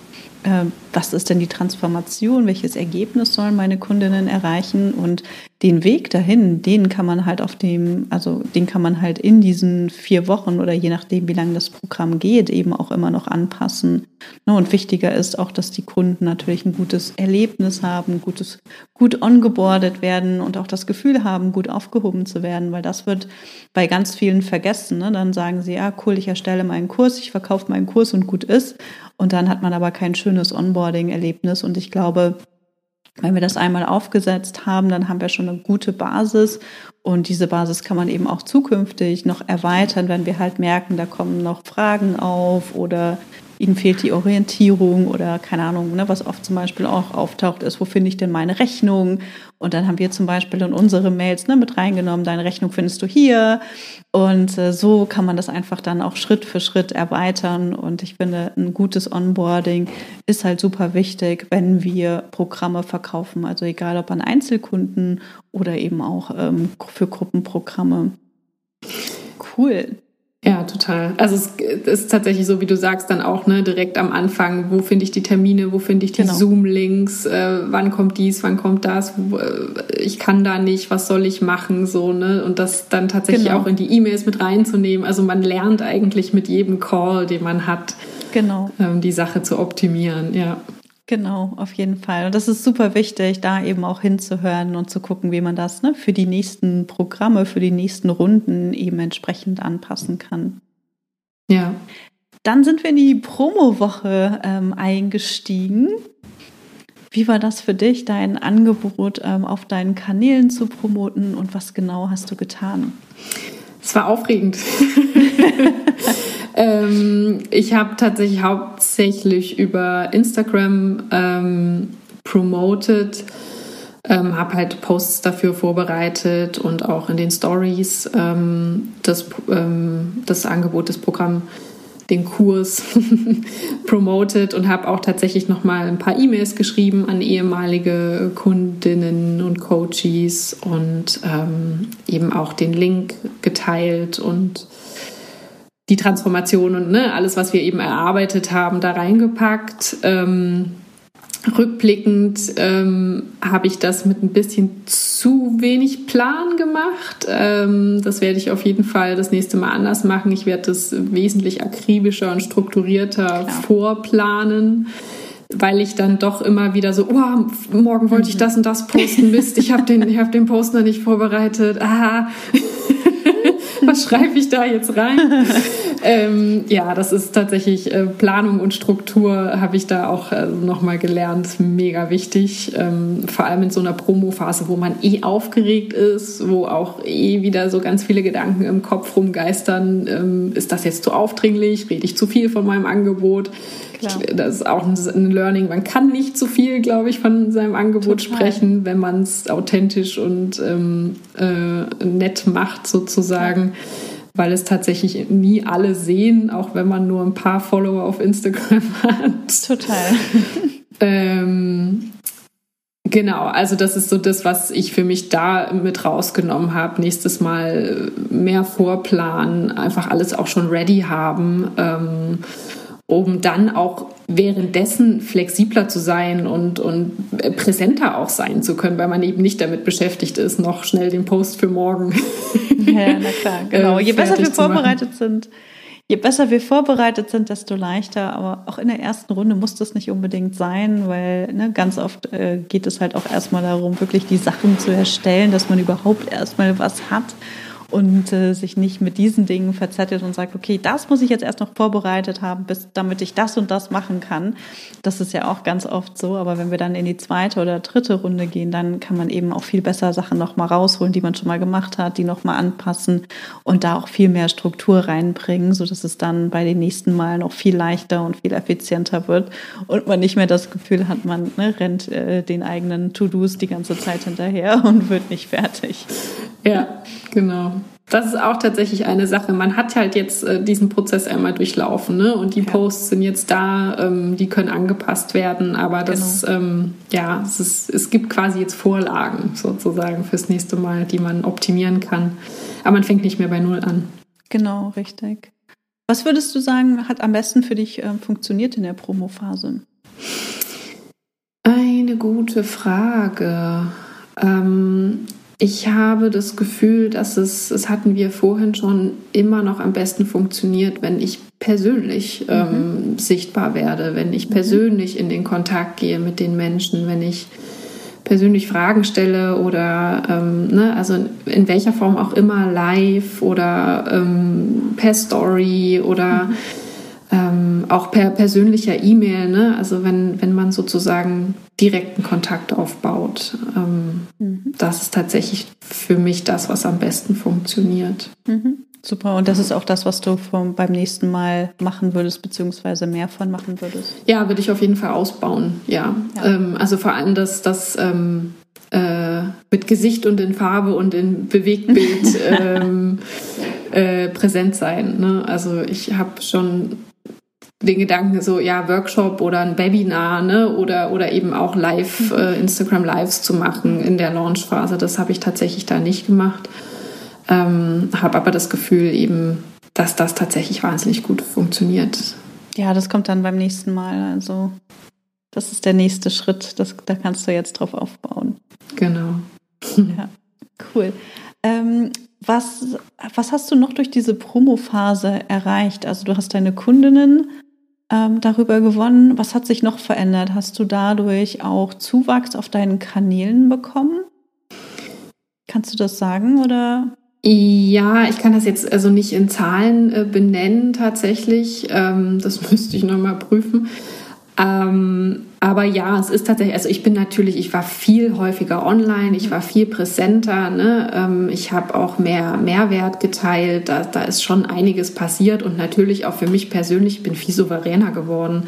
äh, was ist denn die Transformation, welches Ergebnis sollen meine Kundinnen erreichen und den Weg dahin, den kann man halt auf dem, also den kann man halt in diesen vier Wochen oder je nachdem, wie lange das Programm geht, eben auch immer noch anpassen. Ne, und wichtiger ist auch, dass die Kunden natürlich ein gutes Erlebnis haben, gutes, gut ongeboardet werden und auch das Gefühl haben, gut aufgehoben zu werden, weil das wird bei ganz vielen vergessen. Ne? Dann sagen sie, ja, cool, ich erstelle meinen Kurs, ich verkaufe meinen Kurs und gut ist. Und dann hat man aber kein schönes Onboarding-Erlebnis. Und ich glaube, wenn wir das einmal aufgesetzt haben, dann haben wir schon eine gute Basis und diese Basis kann man eben auch zukünftig noch erweitern, wenn wir halt merken, da kommen noch Fragen auf oder ihnen fehlt die Orientierung oder keine Ahnung, ne, was oft zum Beispiel auch auftaucht ist, wo finde ich denn meine Rechnung? Und dann haben wir zum Beispiel in unsere Mails ne, mit reingenommen, deine Rechnung findest du hier. Und äh, so kann man das einfach dann auch Schritt für Schritt erweitern. Und ich finde, ein gutes Onboarding ist halt super wichtig, wenn wir Programme verkaufen. Also egal ob an Einzelkunden oder eben auch ähm, für Gruppenprogramme. Cool. Ja, total. Also es ist tatsächlich so, wie du sagst, dann auch ne, direkt am Anfang, wo finde ich die Termine, wo finde ich die genau. Zoom-Links, äh, wann kommt dies, wann kommt das, wo, äh, ich kann da nicht, was soll ich machen, so, ne? Und das dann tatsächlich genau. auch in die E-Mails mit reinzunehmen. Also man lernt eigentlich mit jedem Call, den man hat, genau. ähm, die Sache zu optimieren, ja. Genau, auf jeden Fall. Und das ist super wichtig, da eben auch hinzuhören und zu gucken, wie man das ne, für die nächsten Programme, für die nächsten Runden eben entsprechend anpassen kann. Ja. Dann sind wir in die Promo-Woche ähm, eingestiegen. Wie war das für dich, dein Angebot ähm, auf deinen Kanälen zu promoten und was genau hast du getan? Es war aufregend. <laughs> ähm, ich habe tatsächlich hauptsächlich über Instagram ähm, promoted, ähm, habe halt Posts dafür vorbereitet und auch in den Stories ähm, das, ähm, das Angebot, das Programm den Kurs <laughs> promoted und habe auch tatsächlich noch mal ein paar E-Mails geschrieben an ehemalige Kundinnen und Coaches und ähm, eben auch den Link geteilt und die Transformation und ne, alles, was wir eben erarbeitet haben, da reingepackt. Ähm, Rückblickend ähm, habe ich das mit ein bisschen zu wenig Plan gemacht. Ähm, das werde ich auf jeden Fall das nächste Mal anders machen. Ich werde das wesentlich akribischer und strukturierter Klar. vorplanen weil ich dann doch immer wieder so, oh, morgen wollte ich das und das posten, Mist, ich habe den, ich hab den Post noch nicht vorbereitet. Ah, <laughs> was schreibe ich da jetzt rein? ähm, ja, das ist tatsächlich äh, Planung und Struktur habe ich da auch äh, nochmal gelernt. Mega wichtig. Ähm, vor allem in so einer Promo-Phase, wo man eh aufgeregt ist, wo auch eh wieder so ganz viele Gedanken im Kopf rumgeistern. Ähm, ist das jetzt zu aufdringlich? Rede ich zu viel von meinem Angebot? Klar. Das ist auch ein Learning. Man kann nicht zu viel, glaube ich, von seinem Angebot Total. sprechen, wenn man es authentisch und ähm, äh, nett macht, sozusagen. Weil es tatsächlich nie alle sehen, auch wenn man nur ein paar Follower auf Instagram <laughs> hat. Total. <laughs> ähm, Genau, also das ist so das, was ich für mich da mit rausgenommen habe. Nächstes Mal mehr Vorplan, einfach alles auch schon ready haben. Ähm, um dann auch währenddessen flexibler zu sein und, und präsenter auch sein zu können, weil man eben nicht damit beschäftigt ist, noch schnell den Post für morgen. Ja, na klar, <laughs> genau. Je besser wir vorbereitet sind, je besser wir vorbereitet sind, desto leichter. Aber auch in der ersten Runde muss das nicht unbedingt sein, weil ne, ganz oft äh, geht es halt auch erstmal darum, wirklich die Sachen zu erstellen, dass man überhaupt erstmal was hat und äh, sich nicht mit diesen Dingen verzettelt und sagt, okay, das muss ich jetzt erst noch vorbereitet haben, bis, damit ich das und das machen kann. Das ist ja auch ganz oft so, aber wenn wir dann in die zweite oder dritte Runde gehen, dann kann man eben auch viel besser Sachen nochmal rausholen, die man schon mal gemacht hat, die nochmal anpassen und da auch viel mehr Struktur reinbringen, so dass es dann bei den nächsten Malen auch viel leichter und viel effizienter wird und man nicht mehr das Gefühl hat, man ne, rennt äh, den eigenen To-Dos die ganze Zeit hinterher und wird nicht fertig. Ja, genau. Das ist auch tatsächlich eine Sache. Man hat halt jetzt äh, diesen Prozess einmal durchlaufen, ne? Und die ja. Posts sind jetzt da, ähm, die können angepasst werden, aber das, genau. ähm, ja, es, ist, es gibt quasi jetzt Vorlagen sozusagen fürs nächste Mal, die man optimieren kann. Aber man fängt nicht mehr bei Null an. Genau, richtig. Was würdest du sagen, hat am besten für dich äh, funktioniert in der Promophase? Eine gute Frage. Ähm, ich habe das Gefühl, dass es, das hatten wir vorhin schon, immer noch am besten funktioniert, wenn ich persönlich mhm. ähm, sichtbar werde, wenn ich mhm. persönlich in den Kontakt gehe mit den Menschen, wenn ich persönlich Fragen stelle oder ähm, ne, also in welcher Form auch immer live oder ähm, per Story oder mhm. Ähm, auch per persönlicher E-Mail. Ne? Also wenn, wenn man sozusagen direkten Kontakt aufbaut. Ähm, mhm. Das ist tatsächlich für mich das, was am besten funktioniert. Mhm. Super, und das ist auch das, was du vom, beim nächsten Mal machen würdest, beziehungsweise mehr von machen würdest? Ja, würde ich auf jeden Fall ausbauen, ja. ja. Ähm, also vor allem das, das ähm, äh, mit Gesicht und in Farbe und in Bewegtbild <laughs> ähm, äh, präsent sein. Ne? Also ich habe schon den Gedanken so, ja, Workshop oder ein Webinar, ne, oder, oder eben auch live, mhm. äh, Instagram Lives zu machen in der Launchphase. Das habe ich tatsächlich da nicht gemacht. Ähm, habe aber das Gefühl eben, dass das tatsächlich wahnsinnig gut funktioniert. Ja, das kommt dann beim nächsten Mal. Also, das ist der nächste Schritt. Das, da kannst du jetzt drauf aufbauen. Genau. <laughs> Ja, cool. Ähm, was, was hast du noch durch diese Promo-Phase erreicht? Also du hast deine Kundinnen ähm, darüber gewonnen. Was hat sich noch verändert? Hast du dadurch auch Zuwachs auf deinen Kanälen bekommen? Kannst du das sagen oder? Ja, ich kann das jetzt also nicht in Zahlen äh, benennen tatsächlich. Ähm, das <laughs> müsste ich nochmal prüfen. Ähm, aber ja, es ist tatsächlich, also ich bin natürlich, ich war viel häufiger online, ich war viel präsenter, ne? Ähm, ich habe auch mehr Mehrwert geteilt, da, da ist schon einiges passiert und natürlich auch für mich persönlich, ich bin viel souveräner geworden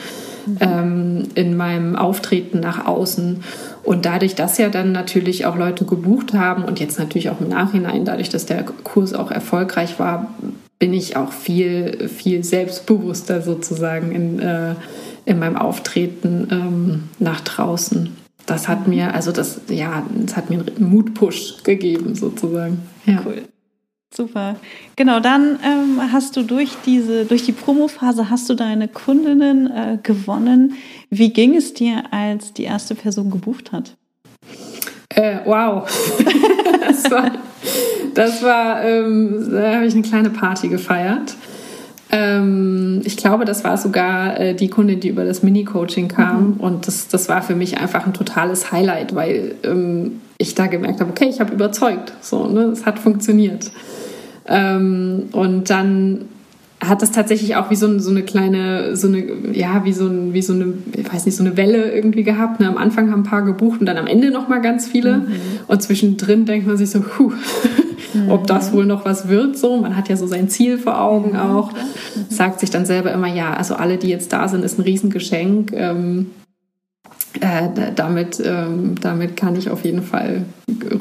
mhm. ähm, in meinem Auftreten nach außen. Und dadurch, dass ja dann natürlich auch Leute gebucht haben und jetzt natürlich auch im Nachhinein, dadurch, dass der Kurs auch erfolgreich war, bin ich auch viel, viel selbstbewusster sozusagen in, äh, in meinem Auftreten ähm, nach draußen. Das hat mir, also das, ja, das hat mir einen Mutpush gegeben sozusagen. Ja. Cool. Super. Genau, dann ähm, hast du durch diese, durch die Promophase hast du deine Kundinnen äh, gewonnen. Wie ging es dir, als die erste Person gebucht hat? Äh, wow. <laughs> das war, das war ähm, da habe ich eine kleine Party gefeiert. Ähm, ich glaube, das war sogar äh, die Kundin, die über das Mini-Coaching kam. Mhm. Und das, das war für mich einfach ein totales Highlight, weil ähm, ich da gemerkt habe, okay, ich habe überzeugt. So, ne? Es hat funktioniert. Ähm, und dann hat das tatsächlich auch wie so, so, eine kleine, so eine, ja, wie so, ein, wie so eine, ich weiß nicht, so eine Welle irgendwie gehabt. Ne? Am Anfang haben ein paar gebucht und dann am Ende noch mal ganz viele. Mhm. Und zwischendrin denkt man sich so, puh, <laughs> mhm. ob das wohl noch was wird. So, man hat ja so sein Ziel vor Augen mhm. auch. Sagt sich dann selber immer, ja, also alle, die jetzt da sind, ist ein Riesengeschenk. Ähm, äh, damit, ähm, damit kann ich auf jeden Fall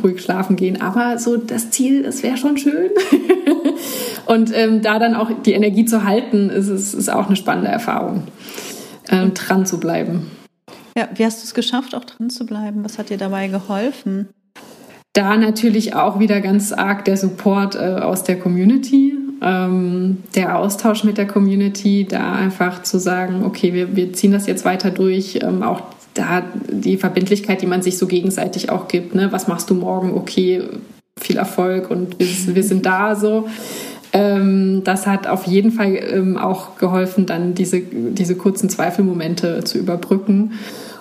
ruhig schlafen gehen. Aber so das Ziel, das wäre schon schön. <laughs> Und ähm, da dann auch die Energie zu halten, ist, ist, ist auch eine spannende Erfahrung, ähm, dran zu bleiben. Ja, wie hast du es geschafft, auch dran zu bleiben? Was hat dir dabei geholfen? Da natürlich auch wieder ganz arg der Support äh, aus der Community, ähm, der Austausch mit der Community, da einfach zu sagen, okay, wir, wir ziehen das jetzt weiter durch, ähm, auch da die Verbindlichkeit, die man sich so gegenseitig auch gibt. Ne? Was machst du morgen? Okay, viel Erfolg und wir, wir sind da so. Ähm, das hat auf jeden Fall ähm, auch geholfen, dann diese, diese kurzen Zweifelmomente zu überbrücken.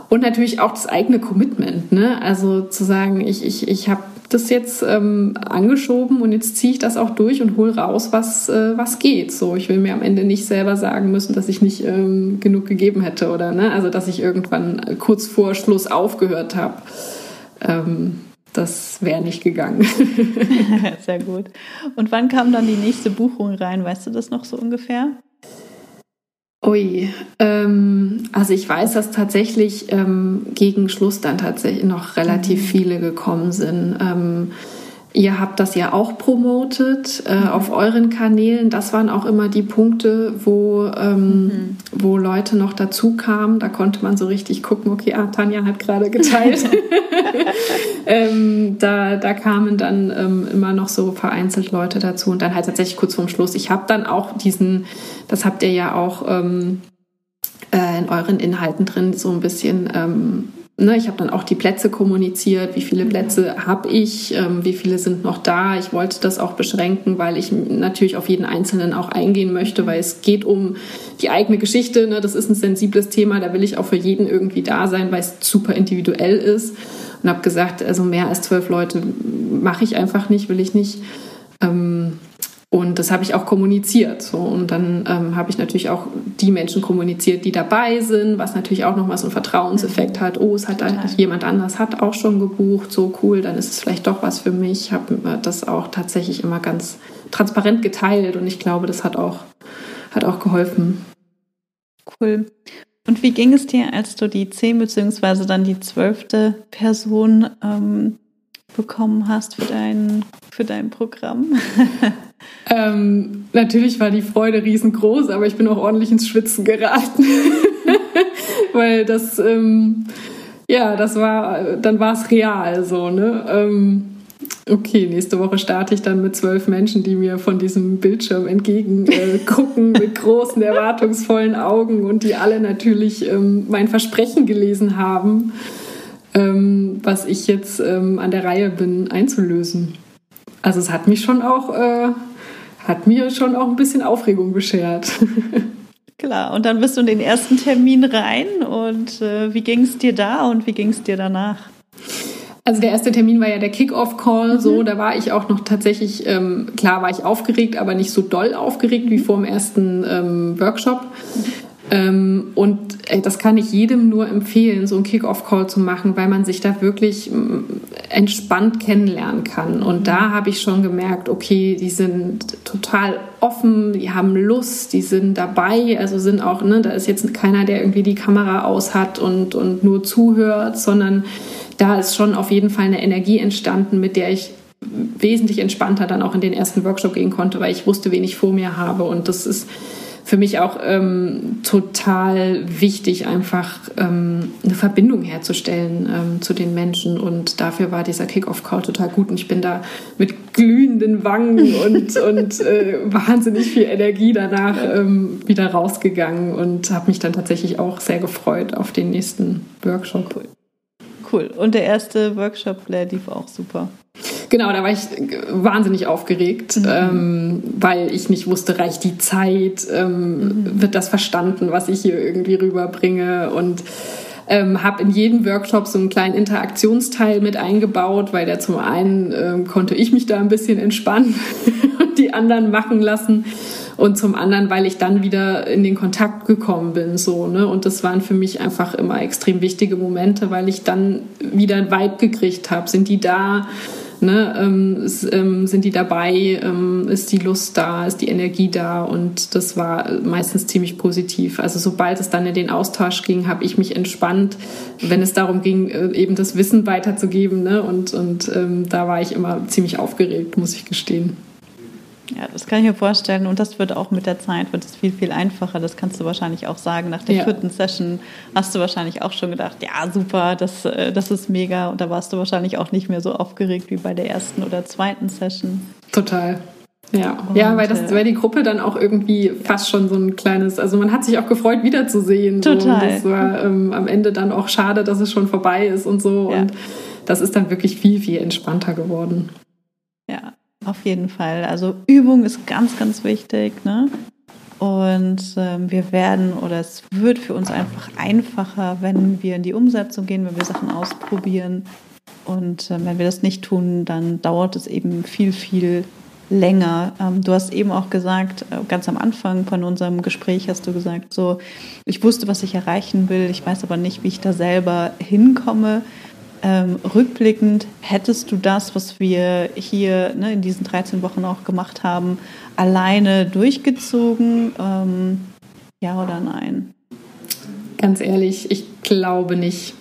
Und natürlich auch das eigene Commitment. Ne? Also zu sagen, ich, ich, ich habe das jetzt ähm, angeschoben und jetzt ziehe ich das auch durch und hole raus, was, äh, was geht. So, ich will mir am Ende nicht selber sagen müssen, dass ich nicht ähm, genug gegeben hätte oder ne? also dass ich irgendwann kurz vor Schluss aufgehört habe. Ähm, das wäre nicht gegangen. <laughs> Sehr gut. Und wann kam dann die nächste Buchung rein? Weißt du das noch so ungefähr? Ui, ähm, also ich weiß, dass tatsächlich ähm, gegen Schluss dann tatsächlich noch relativ mhm. viele gekommen sind. Ähm, Ihr habt das ja auch promotet äh, mhm. auf euren Kanälen. Das waren auch immer die Punkte, wo, ähm, mhm. wo Leute noch dazu kamen. Da konnte man so richtig gucken, okay, ah, Tanja hat gerade geteilt. <laughs> ähm, da, da kamen dann ähm, immer noch so vereinzelt Leute dazu und dann halt tatsächlich kurz vorm Schluss. Ich habe dann auch diesen, das habt ihr ja auch ähm, äh, in euren Inhalten drin, so ein bisschen ähm, Ne, ich habe dann auch die Plätze kommuniziert, wie viele Plätze habe ich, ähm, wie viele sind noch da. Ich wollte das auch beschränken, weil ich natürlich auf jeden Einzelnen auch eingehen möchte, weil es geht um die eigene Geschichte. Ne? Das ist ein sensibles Thema, da will ich auch für jeden irgendwie da sein, weil es super individuell ist. Und habe gesagt, also mehr als zwölf Leute mache ich einfach nicht, will ich nicht. Ähm, und das habe ich auch kommuniziert. So. Und dann ähm, habe ich natürlich auch die Menschen kommuniziert, die dabei sind, was natürlich auch nochmal so einen Vertrauenseffekt mhm. hat. Oh, es hat Total. jemand anders hat auch schon gebucht, so cool, dann ist es vielleicht doch was für mich. Ich habe das auch tatsächlich immer ganz transparent geteilt und ich glaube, das hat auch, hat auch geholfen. Cool. Und wie ging es dir, als du die zehn beziehungsweise dann die zwölfte Person ähm, bekommen hast für dein, für dein Programm? <laughs> ähm, natürlich war die Freude riesengroß, aber ich bin auch ordentlich ins Schwitzen geraten. <laughs> Weil das, ähm, ja, das war, dann war es real so, ne? Ähm, okay, nächste Woche starte ich dann mit zwölf Menschen, die mir von diesem Bildschirm entgegen äh, gucken <laughs> mit großen, erwartungsvollen Augen und die alle natürlich ähm, mein Versprechen gelesen haben ähm, was ich jetzt ähm, an der Reihe bin einzulösen. Also es hat mich schon auch, äh, hat mir schon auch ein bisschen Aufregung beschert. <laughs> Klar, und dann bist du in den ersten Termin rein und äh, wie ging es dir da und wie ging es dir danach? Also der erste Termin war ja der Kick-Off-Call, mhm. so da war ich auch noch tatsächlich, ähm, klar war ich aufgeregt, aber nicht so doll aufgeregt wie vor dem ersten ähm, Workshop. Mhm. Ähm, und ey, das kann ich jedem nur empfehlen, so einen Kick-Off-Call zu machen, weil man sich da wirklich mm, entspannt kennenlernen kann. Und da habe ich schon gemerkt, okay, die sind total offen, die haben Lust, die sind dabei, also sind auch, ne, da ist jetzt keiner, der irgendwie die Kamera aus hat und, und nur zuhört, sondern da ist schon auf jeden Fall eine Energie entstanden, mit der ich wesentlich entspannter dann auch in den ersten Workshop gehen konnte, weil ich wusste, wen ich vor mir habe. Und das ist für mich auch ähm, total wichtig, einfach ähm, eine Verbindung herzustellen ähm, zu den Menschen. Und dafür war dieser Kick-Off-Call total gut. Und ich bin da mit glühenden Wangen <laughs> und, und äh, wahnsinnig viel Energie danach ähm, wieder rausgegangen und habe mich dann tatsächlich auch sehr gefreut auf den nächsten Workshop. Cool. Cool. Und der erste Workshop, der lief auch super. Genau, da war ich wahnsinnig aufgeregt, mhm. ähm, weil ich nicht wusste, reicht die Zeit, ähm, mhm. wird das verstanden, was ich hier irgendwie rüberbringe und ähm, habe in jedem Workshop so einen kleinen Interaktionsteil mit eingebaut, weil der zum einen ähm, konnte ich mich da ein bisschen entspannen <laughs> und die anderen machen lassen und zum anderen, weil ich dann wieder in den Kontakt gekommen bin, so, ne? Und das waren für mich einfach immer extrem wichtige Momente, weil ich dann wieder ein Vibe gekriegt habe. Sind die da? Ne, ähm, ist, ähm, sind die dabei? Ähm, ist die Lust da? Ist die Energie da? Und das war meistens ziemlich positiv. Also sobald es dann in den Austausch ging, habe ich mich entspannt, wenn es darum ging, äh, eben das Wissen weiterzugeben. Ne? Und, und ähm, da war ich immer ziemlich aufgeregt, muss ich gestehen. Ja, das kann ich mir vorstellen. Und das wird auch mit der Zeit wird es viel, viel einfacher. Das kannst du wahrscheinlich auch sagen. Nach der ja. vierten Session hast du wahrscheinlich auch schon gedacht, ja, super, das, äh, das ist mega. Und da warst du wahrscheinlich auch nicht mehr so aufgeregt wie bei der ersten oder zweiten Session. Total. Ja, und, ja, weil, das, äh, weil die Gruppe dann auch irgendwie fast schon so ein kleines, also man hat sich auch gefreut, wiederzusehen. Total. So. Das war ähm, am Ende dann auch schade, dass es schon vorbei ist und so. Ja. Und das ist dann wirklich viel, viel entspannter geworden. Ja, auf jeden Fall. Also Übung ist ganz, ganz wichtig. Ne? Und ähm, wir werden oder es wird für uns einfach einfacher, wenn wir in die Umsetzung gehen, wenn wir Sachen ausprobieren. Und äh, wenn wir das nicht tun, dann dauert es eben viel, viel länger. Ähm, du hast eben auch gesagt, äh, ganz am Anfang von unserem Gespräch hast du gesagt, so, ich wusste, was ich erreichen will, ich weiß aber nicht, wie ich da selber hinkomme. Ähm, rückblickend, hättest du das, was wir hier ne, in diesen 13 Wochen auch gemacht haben, alleine durchgezogen? Ähm, ja oder nein? Ganz ehrlich, ich glaube nicht.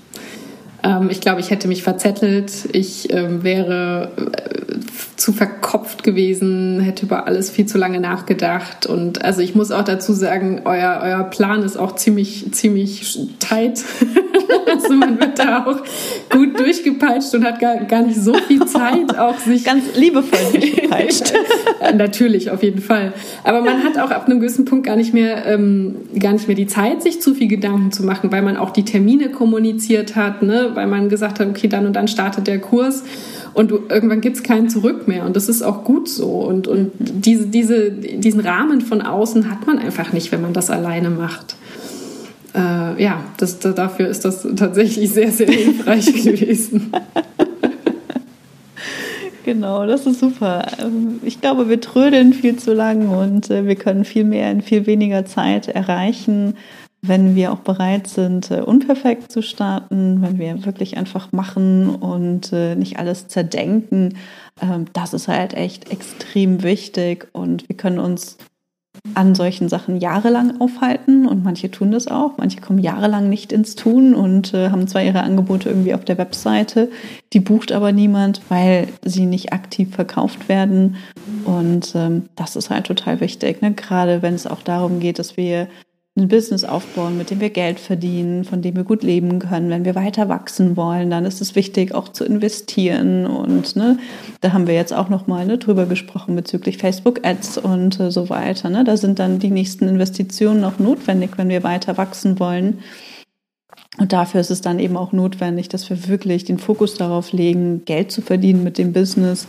Ähm, ich glaube, ich hätte mich verzettelt. Ich ähm, wäre äh, zu verkopft gewesen, hätte über alles viel zu lange nachgedacht. Und also ich muss auch dazu sagen, euer, euer Plan ist auch ziemlich, ziemlich tight. <laughs> also man wird da auch gut durchgepeitscht und hat gar, gar nicht so viel Zeit, auch sich. Ganz liebevoll <laughs> durchgepeitscht. Natürlich, auf jeden Fall. Aber man hat auch ab einem gewissen Punkt gar nicht mehr, ähm, gar nicht mehr die Zeit, sich zu viel Gedanken zu machen, weil man auch die Termine kommuniziert hat, ne? weil man gesagt hat, okay, dann und dann startet der Kurs und du, irgendwann gibt es keinen Zurück mehr und das ist auch gut so und, und diese, diese, diesen Rahmen von außen hat man einfach nicht, wenn man das alleine macht. Äh, ja, das, dafür ist das tatsächlich sehr, sehr hilfreich <laughs> gewesen. Genau, das ist super. Ähm, ich glaube, wir trödeln viel zu lang und äh, wir können viel mehr in viel weniger Zeit erreichen, wenn wir auch bereit sind, äh, unperfekt zu starten, wenn wir wirklich einfach machen und äh, nicht alles zerdenken, ähm, das ist halt echt extrem wichtig und wir können uns an solchen Sachen jahrelang aufhalten und manche tun das auch. Manche kommen jahrelang nicht ins Tun und äh, haben zwar ihre Angebote irgendwie auf der Webseite, die bucht aber niemand, weil sie nicht aktiv verkauft werden. Und ähm, das ist halt total wichtig, ne? gerade wenn es auch darum geht, dass wir ein Business aufbauen, mit dem wir Geld verdienen, von dem wir gut leben können. Wenn wir weiter wachsen wollen, dann ist es wichtig, auch zu investieren. Und ne, da haben wir jetzt auch nochmal ne, drüber gesprochen bezüglich Facebook-Ads und äh, so weiter. Ne? Da sind dann die nächsten Investitionen noch notwendig, wenn wir weiter wachsen wollen. Und dafür ist es dann eben auch notwendig, dass wir wirklich den Fokus darauf legen, Geld zu verdienen mit dem Business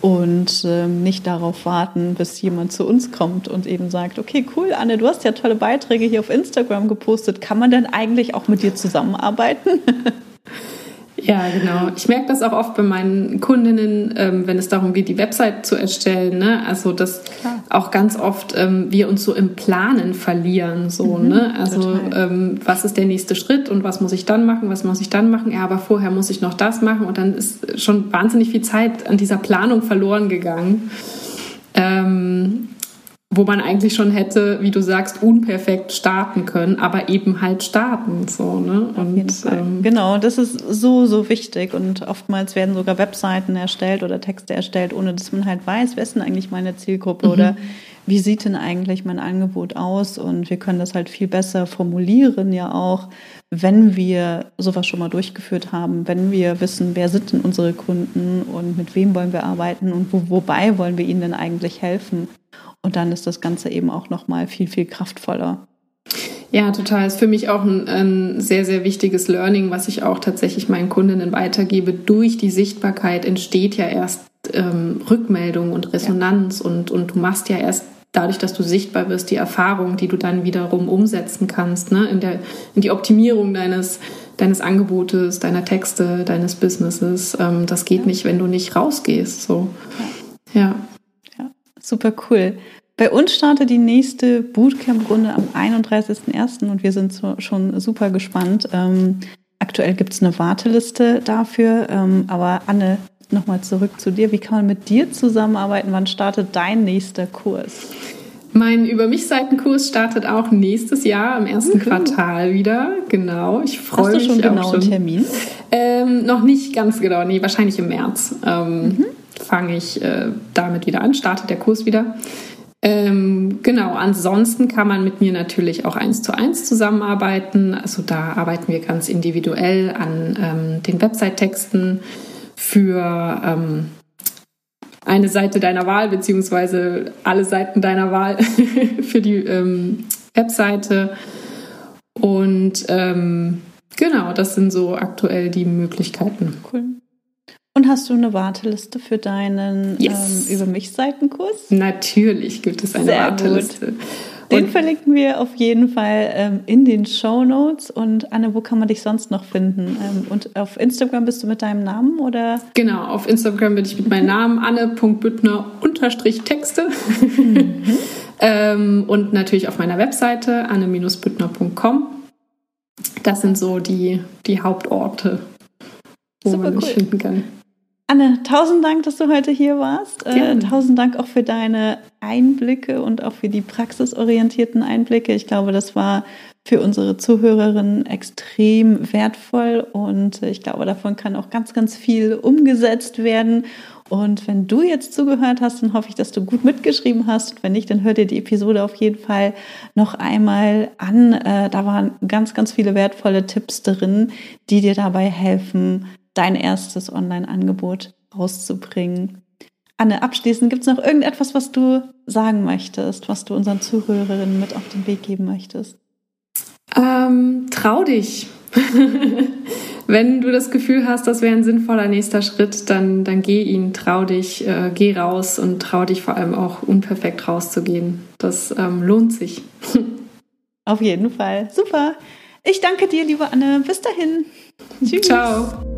und ähm, nicht darauf warten, bis jemand zu uns kommt und eben sagt, okay, cool, Anne, du hast ja tolle Beiträge hier auf Instagram gepostet. Kann man denn eigentlich auch mit dir zusammenarbeiten? <laughs> Ja, genau. Ich merke das auch oft bei meinen Kundinnen, ähm, wenn es darum geht, die Website zu erstellen. Ne? Also, dass Klar. auch ganz oft ähm, wir uns so im Planen verlieren. So, mhm, ne? Also, ähm, was ist der nächste Schritt und was muss ich dann machen? Was muss ich dann machen? Ja, aber vorher muss ich noch das machen. Und dann ist schon wahnsinnig viel Zeit an dieser Planung verloren gegangen. Wo man eigentlich schon hätte, wie du sagst, unperfekt starten können, aber eben halt starten. So, ne? Und, ähm, genau, das ist so, so wichtig. Und oftmals werden sogar Webseiten erstellt oder Texte erstellt, ohne dass man halt weiß, wer ist denn eigentlich meine Zielgruppe mhm. oder wie sieht denn eigentlich mein Angebot aus? Und wir können das halt viel besser formulieren, ja auch, wenn wir sowas schon mal durchgeführt haben, wenn wir wissen, wer sind denn unsere Kunden und mit wem wollen wir arbeiten und wo, wobei wollen wir ihnen denn eigentlich helfen. Und dann ist das Ganze eben auch nochmal viel, viel kraftvoller. Ja, total. Ist für mich auch ein, ein, sehr, sehr wichtiges Learning, was ich auch tatsächlich meinen Kundinnen weitergebe. Durch die Sichtbarkeit entsteht ja erst ähm, Rückmeldung und Resonanz ja. und, und du machst ja erst dadurch, dass du sichtbar wirst, die Erfahrung, die du dann wiederum umsetzen kannst, ne? in, der, in die Optimierung deines, deines Angebotes, deiner Texte, deines Businesses. Ähm, das geht ja. nicht, wenn du nicht rausgehst. So. ja. ja. Super cool. Bei uns startet die nächste Bootcamp-Runde am 31.01. und wir sind so, schon super gespannt. Ähm, aktuell gibt es eine Warteliste dafür, ähm, aber Anne, nochmal zurück zu dir. Wie kann man mit dir zusammenarbeiten? Wann startet dein nächster Kurs? Mein Über mich Seitenkurs startet auch nächstes Jahr im ersten mhm. Quartal wieder. Genau, ich freue mich. Hast du schon genau einen Termin? Ähm, noch nicht ganz genau, nee, wahrscheinlich im März. Ähm, mhm fange ich äh, damit wieder an, startet der Kurs wieder. Ähm, genau, ansonsten kann man mit mir natürlich auch eins zu eins zusammenarbeiten. Also da arbeiten wir ganz individuell an ähm, den Website-Texten für ähm, eine Seite deiner Wahl, beziehungsweise alle Seiten deiner Wahl <laughs> für die ähm, Webseite. Und ähm, genau, das sind so aktuell die Möglichkeiten. Cool. Und hast du eine Warteliste für deinen yes. ähm, Über mich-Seitenkurs? Natürlich gibt es eine Sehr Warteliste. Gut. Den und verlinken wir auf jeden Fall ähm, in den Show Notes. Und Anne, wo kann man dich sonst noch finden? Ähm, und auf Instagram bist du mit deinem Namen oder? Genau, auf Instagram bin ich mit meinem Namen <laughs> anne.büttner-texte. Mhm. ähm, und natürlich auf meiner Webseite anne-büttner.com. Das sind so die, die Hauptorte, wo Super man mich cool. finden kann. Anne, tausend Dank, dass du heute hier warst. Äh, tausend Dank auch für deine Einblicke und auch für die praxisorientierten Einblicke. Ich glaube, das war für unsere Zuhörerinnen extrem wertvoll und ich glaube, davon kann auch ganz, ganz viel umgesetzt werden. Und wenn du jetzt zugehört hast, dann hoffe ich, dass du gut mitgeschrieben hast. Und wenn nicht, dann hör dir die Episode auf jeden Fall noch einmal an. Äh, da waren ganz, ganz viele wertvolle Tipps drin, die dir dabei helfen, dein erstes Online-Angebot rauszubringen. Anne, abschließend, gibt es noch irgendetwas, was du sagen möchtest, was du unseren Zuhörerinnen mit auf den Weg geben möchtest? Ähm, trau dich. <laughs> Wenn du das Gefühl hast, das wäre ein sinnvoller nächster Schritt, dann, dann geh ihn, trau dich, äh, geh raus und trau dich vor allem auch unperfekt rauszugehen. Das ähm, lohnt sich. Auf jeden Fall. Super. Ich danke dir, liebe Anne. Bis dahin. <laughs> Tschüss. Ciao.